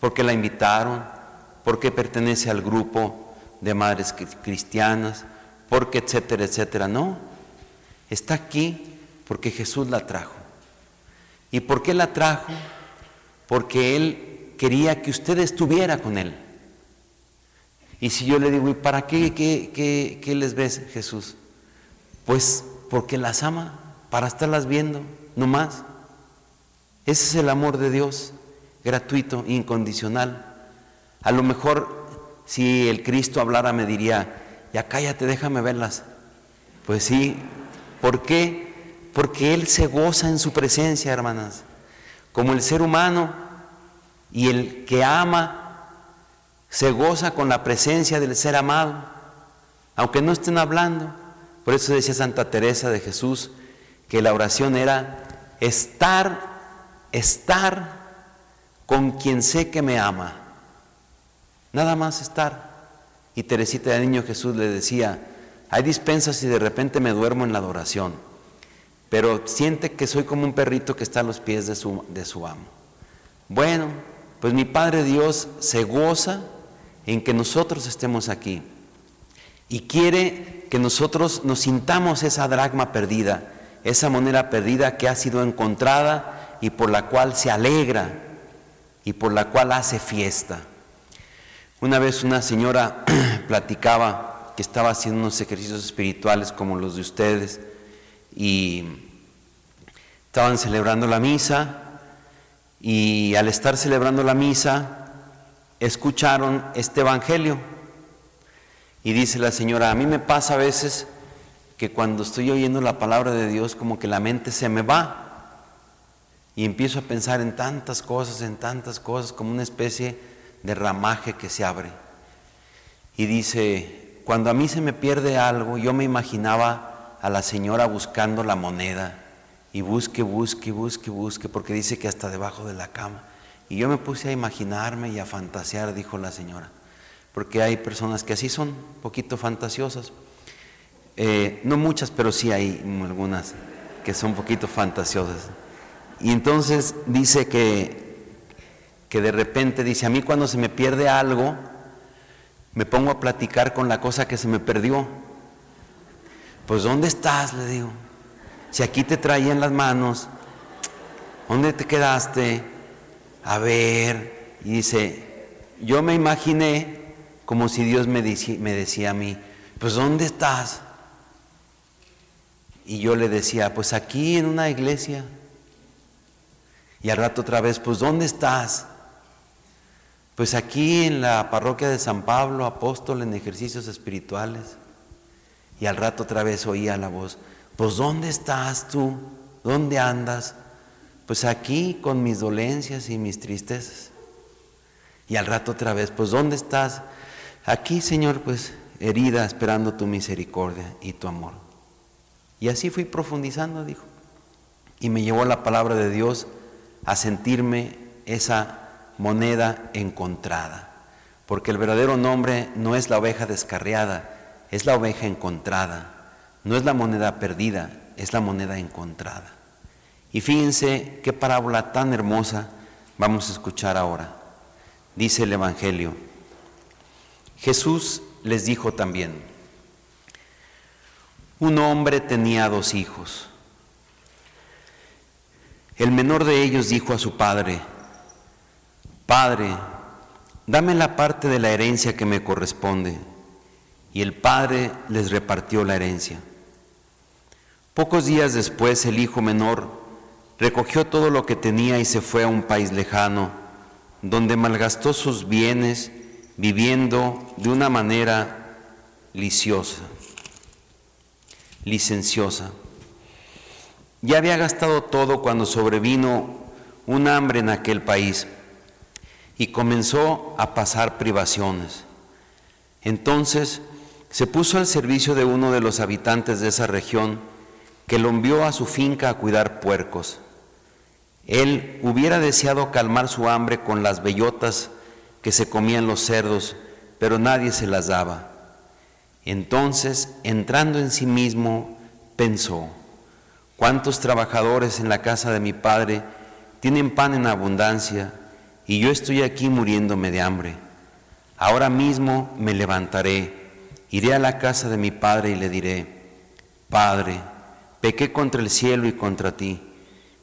porque la invitaron, porque pertenece al grupo de madres cristianas, porque etcétera, etcétera. No, está aquí porque Jesús la trajo. ¿Y por qué la trajo? Porque Él quería que usted estuviera con Él. Y si yo le digo, ¿y para qué, qué, qué les ves, Jesús? Pues porque las ama, para estarlas viendo, no más. Ese es el amor de Dios gratuito, incondicional. A lo mejor si el Cristo hablara me diría, ya cállate, déjame verlas. Pues sí, ¿por qué? Porque Él se goza en su presencia, hermanas. Como el ser humano y el que ama se goza con la presencia del ser amado, aunque no estén hablando. Por eso decía Santa Teresa de Jesús que la oración era estar, estar con quien sé que me ama. Nada más estar. Y Teresita de Niño Jesús le decía, hay dispensas y de repente me duermo en la adoración, pero siente que soy como un perrito que está a los pies de su, de su amo. Bueno, pues mi Padre Dios se goza en que nosotros estemos aquí y quiere que nosotros nos sintamos esa dragma perdida, esa moneda perdida que ha sido encontrada y por la cual se alegra y por la cual hace fiesta. Una vez una señora <clears throat> platicaba que estaba haciendo unos ejercicios espirituales como los de ustedes y estaban celebrando la misa y al estar celebrando la misa escucharon este evangelio y dice la señora, a mí me pasa a veces que cuando estoy oyendo la palabra de Dios como que la mente se me va y empiezo a pensar en tantas cosas, en tantas cosas, como una especie de ramaje que se abre. Y dice, cuando a mí se me pierde algo, yo me imaginaba a la señora buscando la moneda y busque, busque, busque, busque, porque dice que hasta debajo de la cama. Y yo me puse a imaginarme y a fantasear, dijo la señora, porque hay personas que así son, poquito fantasiosas. Eh, no muchas, pero sí hay algunas que son poquito fantasiosas. Y entonces dice que, que de repente dice, a mí cuando se me pierde algo, me pongo a platicar con la cosa que se me perdió. Pues ¿dónde estás? Le digo. Si aquí te traía en las manos, ¿dónde te quedaste? A ver. Y dice, yo me imaginé como si Dios me, me decía a mí, pues ¿dónde estás? y yo le decía, pues aquí en una iglesia. Y al rato otra vez, pues ¿dónde estás? Pues aquí en la parroquia de San Pablo, apóstol en ejercicios espirituales. Y al rato otra vez oía la voz, pues ¿dónde estás tú? ¿Dónde andas? Pues aquí con mis dolencias y mis tristezas. Y al rato otra vez, pues ¿dónde estás? Aquí, Señor, pues herida, esperando tu misericordia y tu amor. Y así fui profundizando, dijo. Y me llevó la palabra de Dios a sentirme esa moneda encontrada. Porque el verdadero nombre no es la oveja descarriada, es la oveja encontrada. No es la moneda perdida, es la moneda encontrada. Y fíjense qué parábola tan hermosa vamos a escuchar ahora. Dice el Evangelio. Jesús les dijo también, un hombre tenía dos hijos. El menor de ellos dijo a su padre, Padre, dame la parte de la herencia que me corresponde. Y el padre les repartió la herencia. Pocos días después el hijo menor recogió todo lo que tenía y se fue a un país lejano, donde malgastó sus bienes viviendo de una manera liciosa, licenciosa. Ya había gastado todo cuando sobrevino un hambre en aquel país y comenzó a pasar privaciones. Entonces se puso al servicio de uno de los habitantes de esa región que lo envió a su finca a cuidar puercos. Él hubiera deseado calmar su hambre con las bellotas que se comían los cerdos, pero nadie se las daba. Entonces, entrando en sí mismo, pensó, ¿cuántos trabajadores en la casa de mi padre tienen pan en abundancia y yo estoy aquí muriéndome de hambre? Ahora mismo me levantaré, iré a la casa de mi padre y le diré, Padre, pequé contra el cielo y contra ti,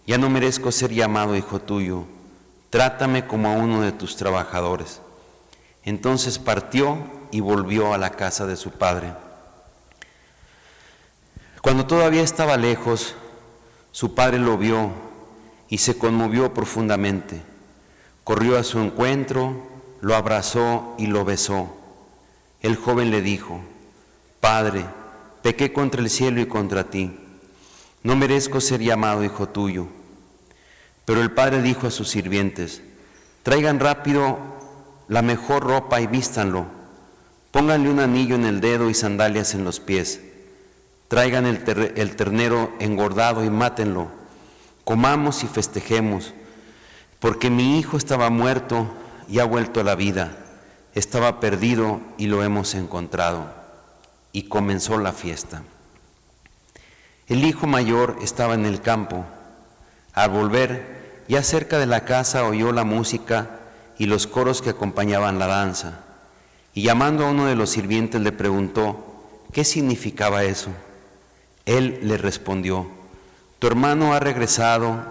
ya no merezco ser llamado hijo tuyo trátame como a uno de tus trabajadores. Entonces partió y volvió a la casa de su padre. Cuando todavía estaba lejos, su padre lo vio y se conmovió profundamente. Corrió a su encuentro, lo abrazó y lo besó. El joven le dijo, Padre, pequé contra el cielo y contra ti. No merezco ser llamado hijo tuyo. Pero el padre dijo a sus sirvientes, traigan rápido la mejor ropa y vístanlo, pónganle un anillo en el dedo y sandalias en los pies, traigan el, ternero engordado y mátenlo, comamos y festejemos, porque mi hijo estaba muerto y ha vuelto a la vida, estaba perdido y lo hemos encontrado. Y comenzó la fiesta. El hijo mayor estaba en el campo. Al volver, ya cerca de la casa oyó la música y los coros que acompañaban la danza, y llamando a uno de los sirvientes le preguntó, ¿qué significaba eso? Él le respondió, tu hermano ha regresado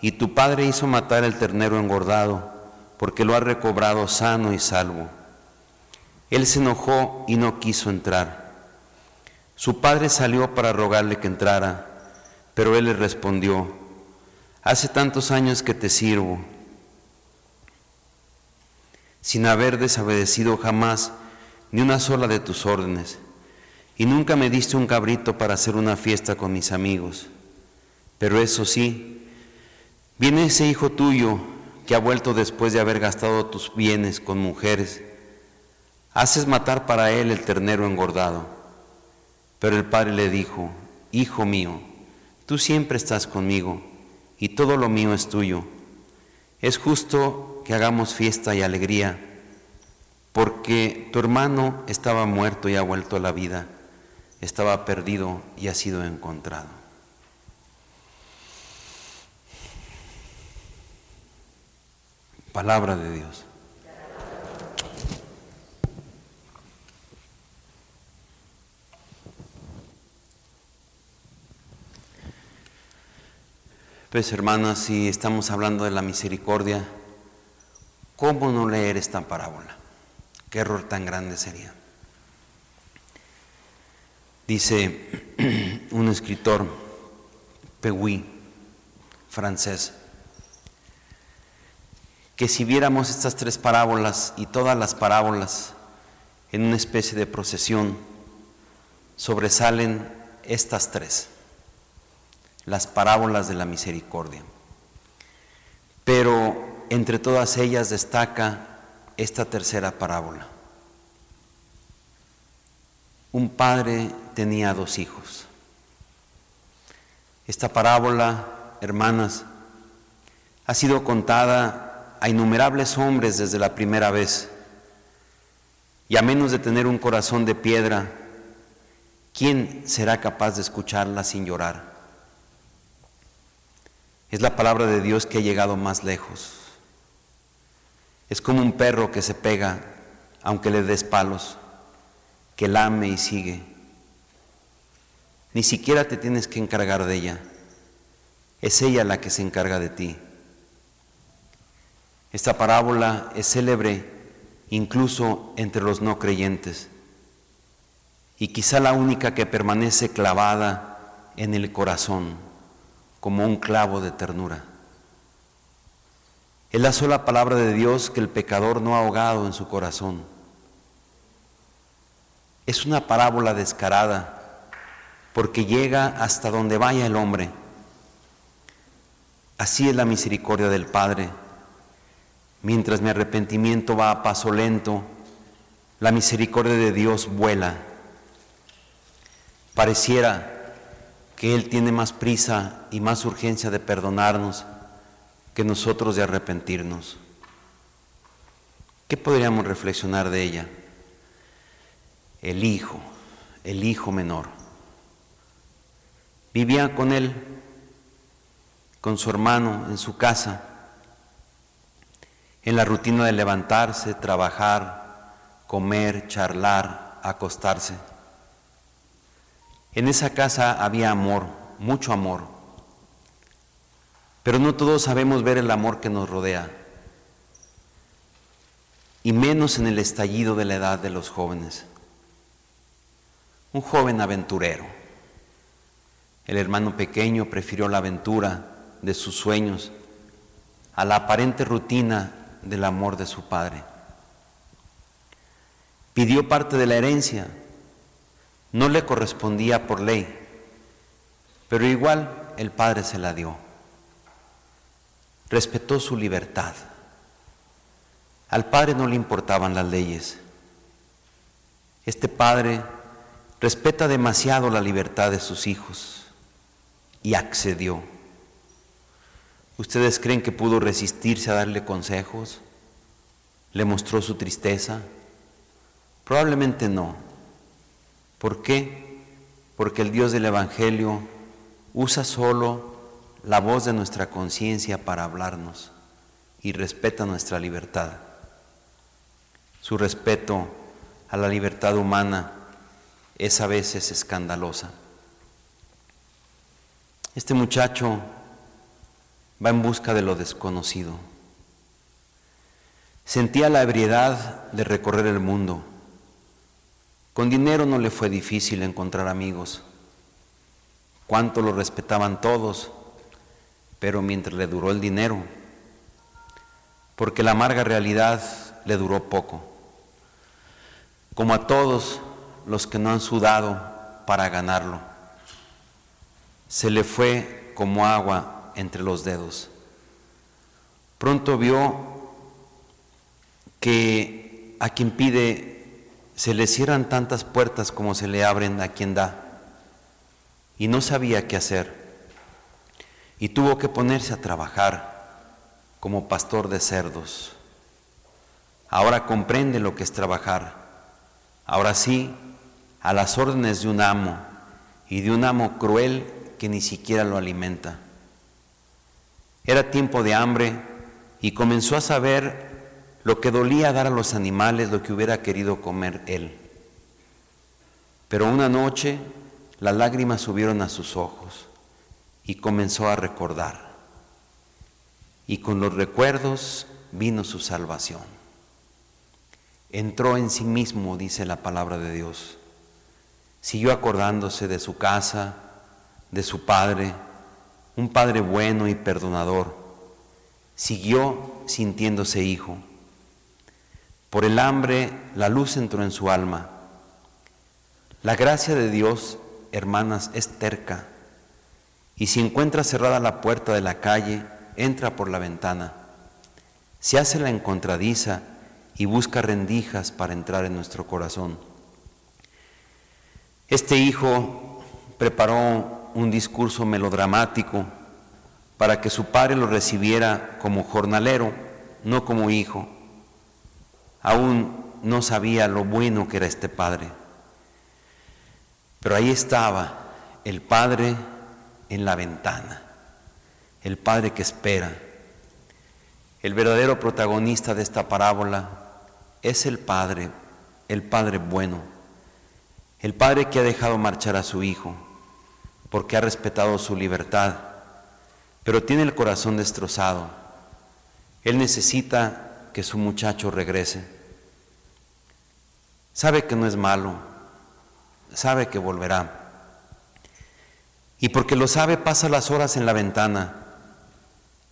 y tu padre hizo matar el ternero engordado, porque lo ha recobrado sano y salvo. Él se enojó y no quiso entrar. Su padre salió para rogarle que entrara, pero él le respondió, Hace tantos años que te sirvo, sin haber desobedecido jamás ni una sola de tus órdenes, y nunca me diste un cabrito para hacer una fiesta con mis amigos. Pero eso sí, viene ese hijo tuyo que ha vuelto después de haber gastado tus bienes con mujeres. Haces matar para él el ternero engordado. Pero el padre le dijo, Hijo mío, tú siempre estás conmigo y todo lo mío es tuyo. Es justo que hagamos fiesta y alegría, porque tu hermano estaba muerto y ha vuelto a la vida, estaba perdido y ha sido encontrado. Palabra de Dios. Pues hermanas, si estamos hablando de la misericordia, ¿cómo no leer esta parábola? ¿Qué error tan grande sería? Dice <clears throat> un escritor, Peguy, francés, que si viéramos estas tres parábolas y todas las parábolas en una especie de procesión, sobresalen estas tres, las parábolas de la misericordia. Pero entre todas ellas destaca esta tercera parábola. Un padre tenía dos hijos. Esta parábola, hermanas, ha sido contada a innumerables hombres desde la primera vez. Y a menos de tener un corazón de piedra, ¿quién será capaz de escucharla sin llorar? Es la palabra de Dios que ha llegado más lejos. Es como un perro que se pega aunque le des palos, que lame y sigue. Ni siquiera te tienes que encargar de ella. Es ella la que se encarga de ti. Esta parábola es célebre incluso entre los no creyentes y quizá la única que permanece clavada en el corazón como un clavo de ternura. Es la sola palabra de Dios que el pecador no ha ahogado en su corazón. Es una parábola descarada porque llega hasta donde vaya el hombre. Así es la misericordia del Padre. Mientras mi arrepentimiento va a paso lento, la misericordia de Dios vuela. Pareciera que Él tiene más prisa y más urgencia de perdonarnos que nosotros de arrepentirnos. ¿Qué podríamos reflexionar de ella? El hijo, el hijo menor. Vivía con él, con su hermano en su casa, en la rutina de levantarse, trabajar, comer, charlar, acostarse. En esa casa había amor, mucho amor, pero no todos sabemos ver el amor que nos rodea, y menos en el estallido de la edad de los jóvenes. Un joven aventurero. El hermano pequeño prefirió la aventura de sus sueños a la aparente rutina del amor de su padre. Pidió parte de la herencia, no le correspondía por ley, pero igual el padre se la dio respetó su libertad. Al padre no le importaban las leyes. Este padre respeta demasiado la libertad de sus hijos y accedió. ¿Ustedes creen que pudo resistirse a darle consejos? ¿Le mostró su tristeza? Probablemente no. ¿Por qué? Porque el Dios del Evangelio usa solo la voz de nuestra conciencia para hablarnos y respeta nuestra libertad. Su respeto a la libertad humana es a veces escandalosa. Este muchacho va en busca de lo desconocido. Sentía la ebriedad de recorrer el mundo. Con dinero no le fue difícil encontrar amigos. Cuánto lo respetaban todos pero mientras le duró el dinero, porque la amarga realidad le duró poco, como a todos los que no han sudado para ganarlo. Se le fue como agua entre los dedos. Pronto vio que a quien pide se le cierran tantas puertas como se le abren a quien da, y no sabía qué hacer y tuvo que ponerse a trabajar como pastor de cerdos. Ahora comprende lo que es trabajar. Ahora sí, a las órdenes de un amo y de un amo cruel que ni siquiera lo alimenta. Era tiempo de hambre y comenzó a saber lo que dolía dar a los animales lo que hubiera querido comer él. Pero una noche las lágrimas subieron a sus ojos y comenzó a recordar. Y con los recuerdos vino su salvación. Entró en sí mismo, dice la palabra de Dios. Siguió acordándose de su casa, de su padre, un padre bueno y perdonador. Siguió sintiéndose hijo. Por el hambre la luz entró en su alma. La gracia de Dios, hermanas, es terca. Y si encuentra cerrada la puerta de la calle, entra por la ventana. Se hace la encontradiza y busca rendijas para entrar en nuestro corazón. Este hijo preparó un discurso melodramático para que su padre lo recibiera como jornalero, no como hijo. Aún no sabía lo bueno que era este padre. Pero ahí estaba el padre en la ventana, el padre que espera. El verdadero protagonista de esta parábola es el padre, el padre bueno el padre que ha dejado marchar a su hijo porque ha respetado su libertad, pero tiene el corazón destrozado. Él necesita que su muchacho regrese. Sabe que no es malo, sabe que volverá. Y porque lo sabe, pasa las horas en la ventana,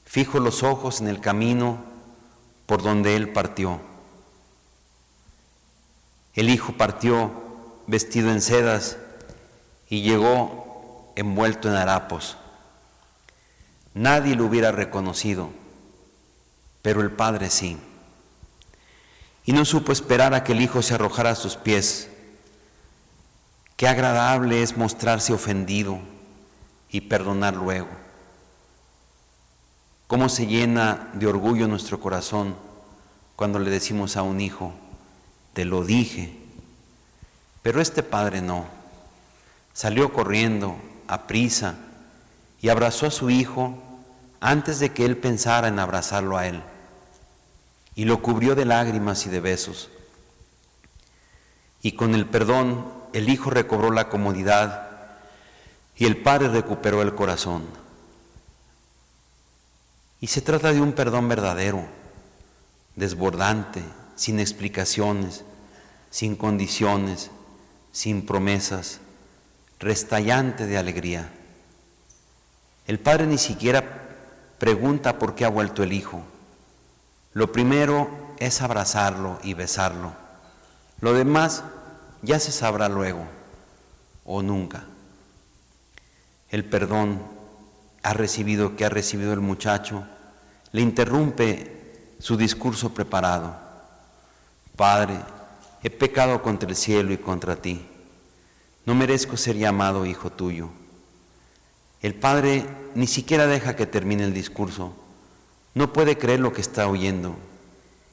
fijo los ojos en el camino por donde él partió. El hijo partió vestido en sedas y llegó envuelto en harapos. Nadie lo hubiera reconocido, pero el padre sí. Y no supo esperar a que el hijo se arrojara a sus pies. Qué agradable es mostrarse ofendido y perdonar luego. Cómo se llena de orgullo nuestro corazón cuando le decimos a un hijo, te lo dije, pero este padre no. Salió corriendo a prisa y abrazó a su hijo antes de que él pensara en abrazarlo a él. Y lo cubrió de lágrimas y de besos. Y con el perdón el hijo recobró la comodidad y el padre recuperó el corazón. Y se trata de un perdón verdadero, desbordante, sin explicaciones, sin condiciones, sin promesas, restallante de alegría. El padre ni siquiera pregunta por qué ha vuelto el hijo. Lo primero es abrazarlo y besarlo. Lo demás ya se sabrá luego o nunca. El perdón ha recibido que ha recibido el muchacho le interrumpe su discurso preparado. Padre, he pecado contra el cielo y contra ti. No merezco ser llamado hijo tuyo. El padre ni siquiera deja que termine el discurso. No puede creer lo que está oyendo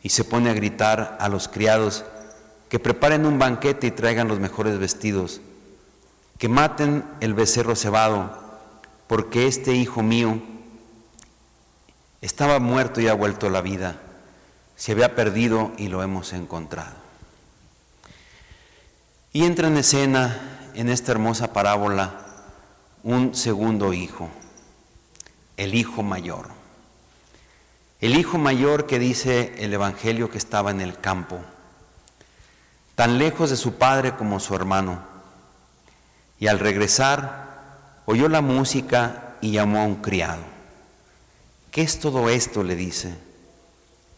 y se pone a gritar a los criados que preparen un banquete y traigan los mejores vestidos, que maten el becerro cebado, porque este hijo mío estaba muerto y ha vuelto a la vida, se había perdido y lo hemos encontrado. Y entra en escena en esta hermosa parábola un segundo hijo, el hijo mayor. El hijo mayor que dice el Evangelio que estaba en el campo, tan lejos de su padre como su hermano. Y al regresar, oyó la música y llamó a un criado. ¿Qué es todo esto? le dice.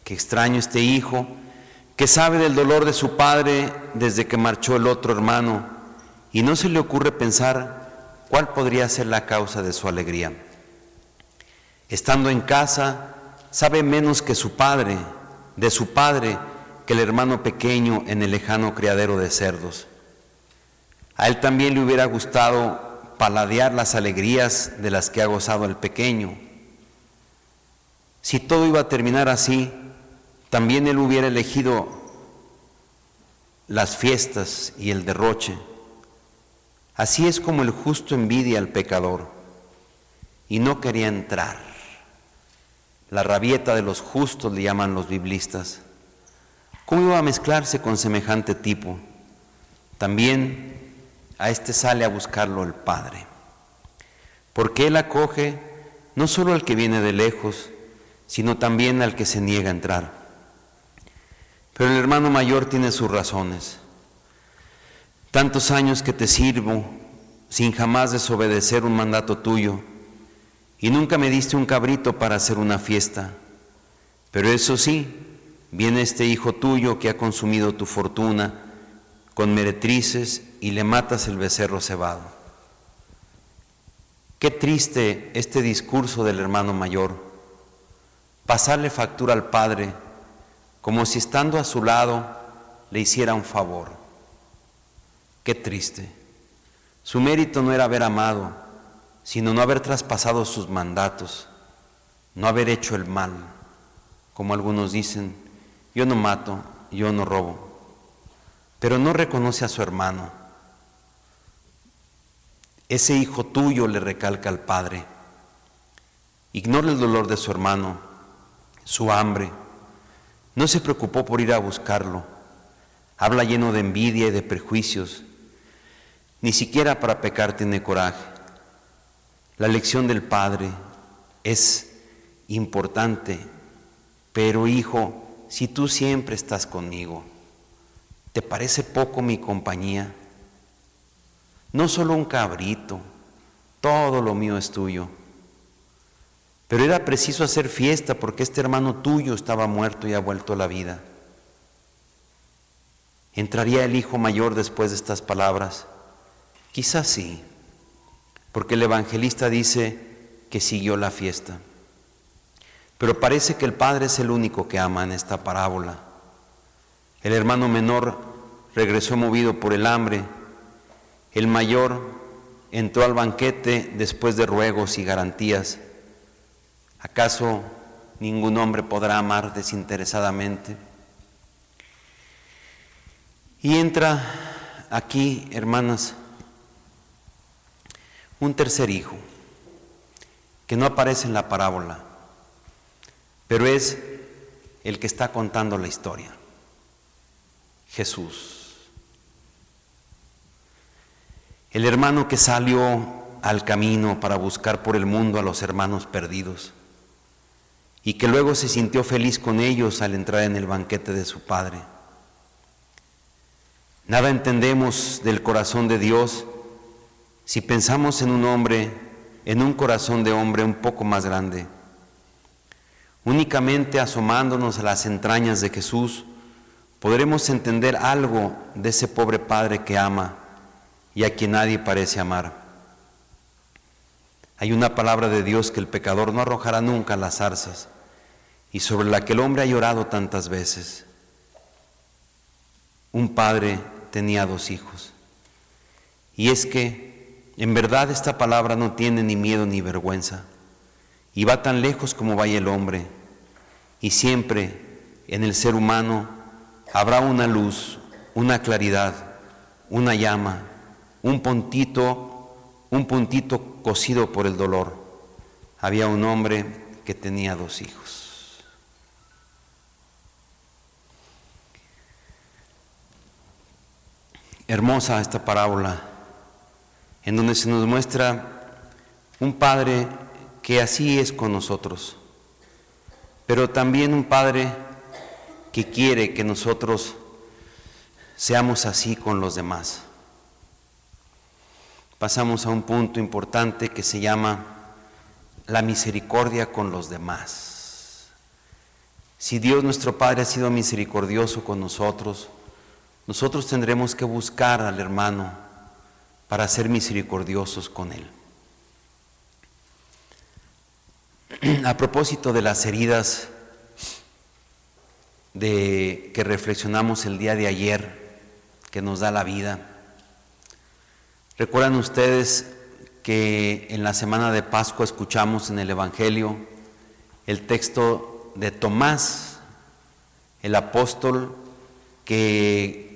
Qué extraño este hijo que sabe del dolor de su padre desde que marchó el otro hermano y no se le ocurre pensar cuál podría ser la causa de su alegría. Estando en casa, sabe menos que su padre, de su padre, que el hermano pequeño en el lejano criadero de cerdos. A él también le hubiera gustado paladear las alegrías de las que ha gozado el pequeño. Si todo iba a terminar así, también él hubiera elegido las fiestas y el derroche. Así es como el justo envidia al pecador y no quería entrar. La rabieta de los justos le llaman los biblistas. ¿Cómo iba a mezclarse con semejante tipo? También a este sale a buscarlo el Padre, porque Él acoge no solo al que viene de lejos, sino también al que se niega a entrar. Pero el hermano mayor tiene sus razones. Tantos años que te sirvo sin jamás desobedecer un mandato tuyo, y nunca me diste un cabrito para hacer una fiesta. Pero eso sí, viene este hijo tuyo que ha consumido tu fortuna con meretrices y le matas el becerro cebado. Qué triste este discurso del hermano mayor, pasarle factura al padre como si estando a su lado le hiciera un favor. Qué triste. Su mérito no era haber amado, sino no haber traspasado sus mandatos, no haber hecho el mal, como algunos dicen, yo no mato, yo no robo, pero no reconoce a su hermano. Ese hijo tuyo le recalca al padre. Ignora el dolor de su hermano, su hambre. No se preocupó por ir a buscarlo. Habla lleno de envidia y de prejuicios. Ni siquiera para pecar tiene coraje. La lección del Padre es importante, pero hijo, si tú siempre estás conmigo, ¿te parece poco mi compañía? No solo un cabrito, todo lo mío es tuyo. Pero era preciso hacer fiesta porque este hermano tuyo estaba muerto y ha vuelto a la vida. ¿Entraría el hijo mayor después de estas palabras? Quizás sí, porque el evangelista dice que siguió la fiesta. Pero parece que el padre es el único que ama en esta parábola. El hermano menor regresó movido por el hambre. El mayor entró al banquete después de ruegos y garantías. ¿Acaso ningún hombre podrá amar desinteresadamente? Y entra aquí, hermanas, un tercer hijo, que no aparece en la parábola, pero es el que está contando la historia, Jesús. El hermano que salió al camino para buscar por el mundo a los hermanos perdidos y que luego se sintió feliz con ellos al entrar en el banquete de su Padre. Nada entendemos del corazón de Dios si pensamos en un hombre, en un corazón de hombre un poco más grande. Únicamente asomándonos a las entrañas de Jesús, podremos entender algo de ese pobre Padre que ama y a quien nadie parece amar. Hay una palabra de Dios que el pecador no arrojará nunca las zarzas y sobre la que el hombre ha llorado tantas veces. Un padre tenía dos hijos. Y es que en verdad esta palabra no tiene ni miedo ni vergüenza y va tan lejos como vaya el hombre. Y siempre en el ser humano habrá una luz, una claridad, una llama, un puntito, un puntito cocido por el dolor. Había un hombre que tenía dos hijos. Hermosa esta parábola, en donde se nos muestra un Padre que así es con nosotros, pero también un Padre que quiere que nosotros seamos así con los demás. Pasamos a un punto importante que se llama la misericordia con los demás. Si Dios nuestro Padre ha sido misericordioso con nosotros, nosotros tendremos que buscar al hermano para ser misericordiosos con él. <clears throat> A propósito de las heridas de que reflexionamos el día de ayer, que nos da la vida, recuerdan ustedes que en la semana de Pascua escuchamos en el Evangelio el texto de Tomás, el apóstol que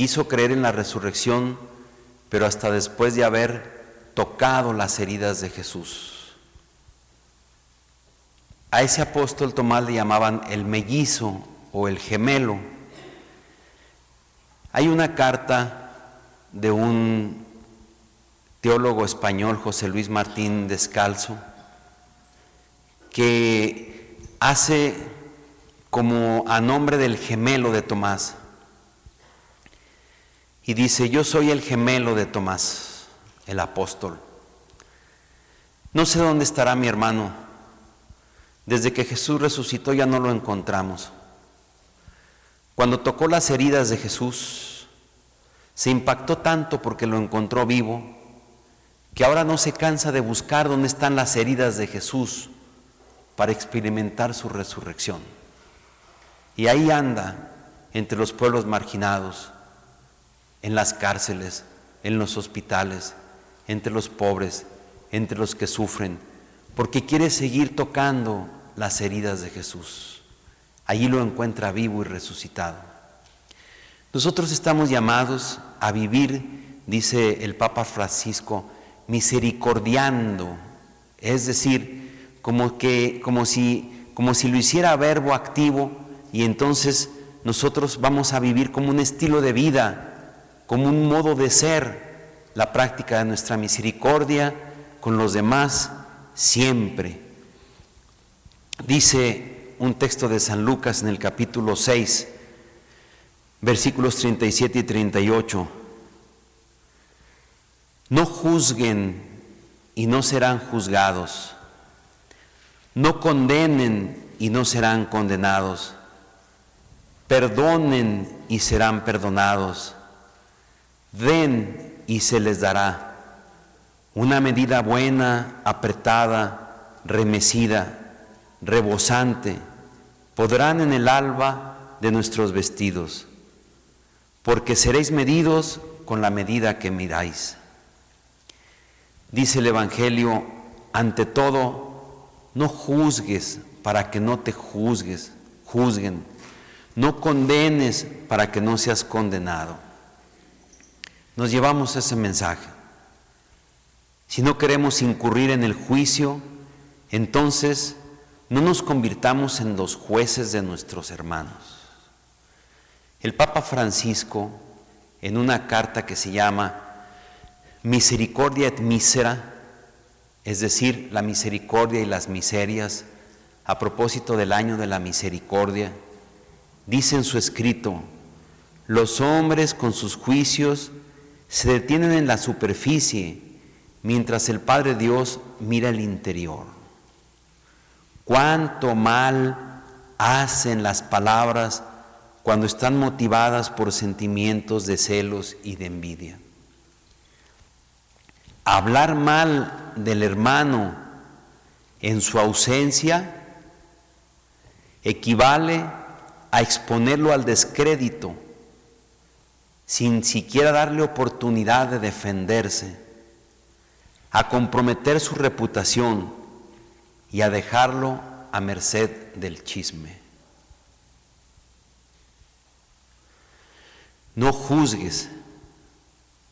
quiso creer en la resurrección, pero hasta después de haber tocado las heridas de Jesús. A ese apóstol Tomás le llamaban el mellizo o el gemelo. Hay una carta de un teólogo español, José Luis Martín Descalzo, que hace como a nombre del gemelo de Tomás, y dice, yo soy el gemelo de Tomás, el apóstol. No sé dónde estará mi hermano. Desde que Jesús resucitó ya no lo encontramos. Cuando tocó las heridas de Jesús, se impactó tanto porque lo encontró vivo, que ahora no se cansa de buscar dónde están las heridas de Jesús para experimentar su resurrección. Y ahí anda entre los pueblos marginados, en las cárceles, en los hospitales, entre los pobres, entre los que sufren, porque quiere seguir tocando las heridas de Jesús. Allí lo encuentra vivo y resucitado. Nosotros estamos llamados a vivir, dice el Papa Francisco, misericordiando, es decir, como que como si como si lo hiciera verbo activo y entonces nosotros vamos a vivir como un estilo de vida, como un modo de ser, la práctica de nuestra misericordia con los demás siempre. Dice un texto de San Lucas en el capítulo 6, versículos 37 y 38. No juzguen y no serán juzgados. No condenen y no serán condenados. Perdonen y serán perdonados. Den y se les dará. Una medida buena, apretada, remecida, rebosante, podrán en el alba de nuestros vestidos, porque seréis medidos con la medida que miráis. Dice el Evangelio, ante todo, no juzgues para que no te juzgues, juzguen, no condenes para que no seas condenado. Nos llevamos ese mensaje. Si no queremos incurrir en el juicio, entonces no nos convirtamos en los jueces de nuestros hermanos. El Papa Francisco, en una carta que se llama Misericordia et Misera, es decir, la misericordia y las miserias, a propósito del año de la misericordia, dice en su escrito, los hombres con sus juicios se detienen en la superficie mientras el Padre Dios mira el interior. Cuánto mal hacen las palabras cuando están motivadas por sentimientos de celos y de envidia. Hablar mal del hermano en su ausencia equivale a exponerlo al descrédito sin siquiera darle oportunidad de defenderse a comprometer su reputación y a dejarlo a merced del chisme. No juzgues,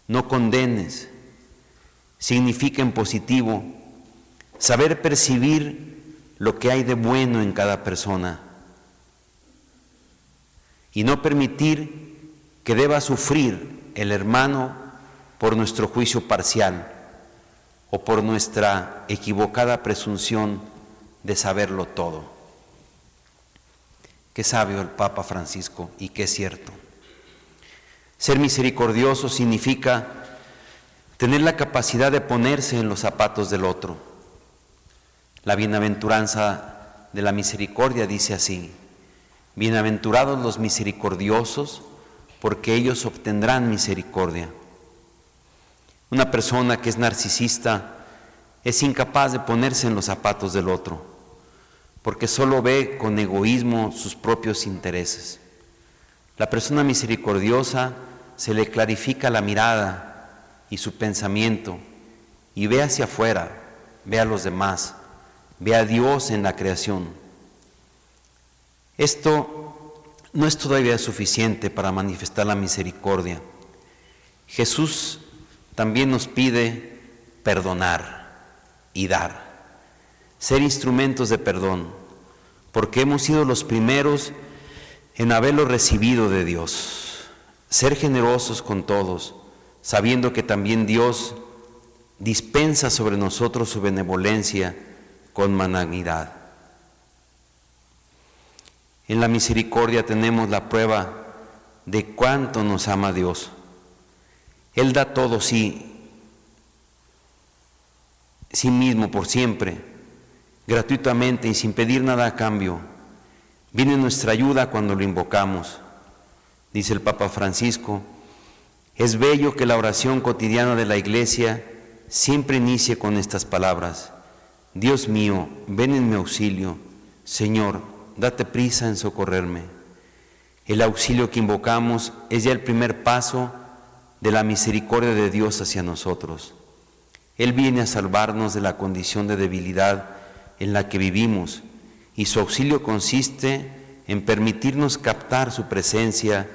no condenes, significa en positivo saber percibir lo que hay de bueno en cada persona y no permitir que deba sufrir el hermano por nuestro juicio parcial o por nuestra equivocada presunción de saberlo todo. Qué sabio el Papa Francisco y qué cierto. Ser misericordioso significa tener la capacidad de ponerse en los zapatos del otro. La bienaventuranza de la misericordia dice así, bienaventurados los misericordiosos, porque ellos obtendrán misericordia. Una persona que es narcisista es incapaz de ponerse en los zapatos del otro, porque solo ve con egoísmo sus propios intereses. La persona misericordiosa se le clarifica la mirada y su pensamiento y ve hacia afuera, ve a los demás, ve a Dios en la creación. Esto no es todavía suficiente para manifestar la misericordia. Jesús también nos pide perdonar y dar, ser instrumentos de perdón, porque hemos sido los primeros en haberlo recibido de Dios, ser generosos con todos, sabiendo que también Dios dispensa sobre nosotros su benevolencia con managnidad. En la misericordia tenemos la prueba de cuánto nos ama Dios Él da todo sí, sí mismo por siempre, gratuitamente y sin pedir nada a cambio. Viene nuestra ayuda cuando lo invocamos. Dice el Papa Francisco, es bello que la oración cotidiana de la Iglesia siempre inicie con estas palabras. Dios mío, ven en mi auxilio. Señor, date prisa en socorrerme. El auxilio que invocamos es ya el primer paso de la misericordia de Dios hacia nosotros. Él viene a salvarnos de la condición de debilidad en la que vivimos y su auxilio consiste en permitirnos captar su presencia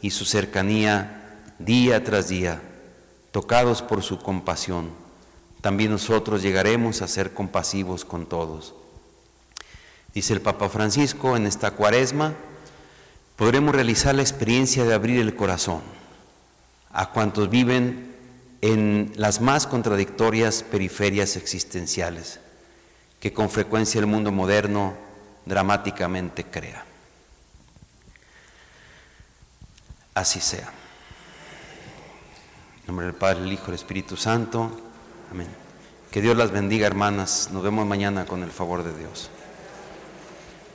y su cercanía día tras día, tocados por su compasión. También nosotros llegaremos a ser compasivos con todos. Dice el Papa Francisco, en esta cuaresma podremos realizar la experiencia de abrir el corazón a cuantos viven en las más contradictorias periferias existenciales que con frecuencia el mundo moderno dramáticamente crea. Así sea. En nombre del Padre, el Hijo el Espíritu Santo. Amén. Que Dios las bendiga, hermanas. Nos vemos mañana con el favor de Dios.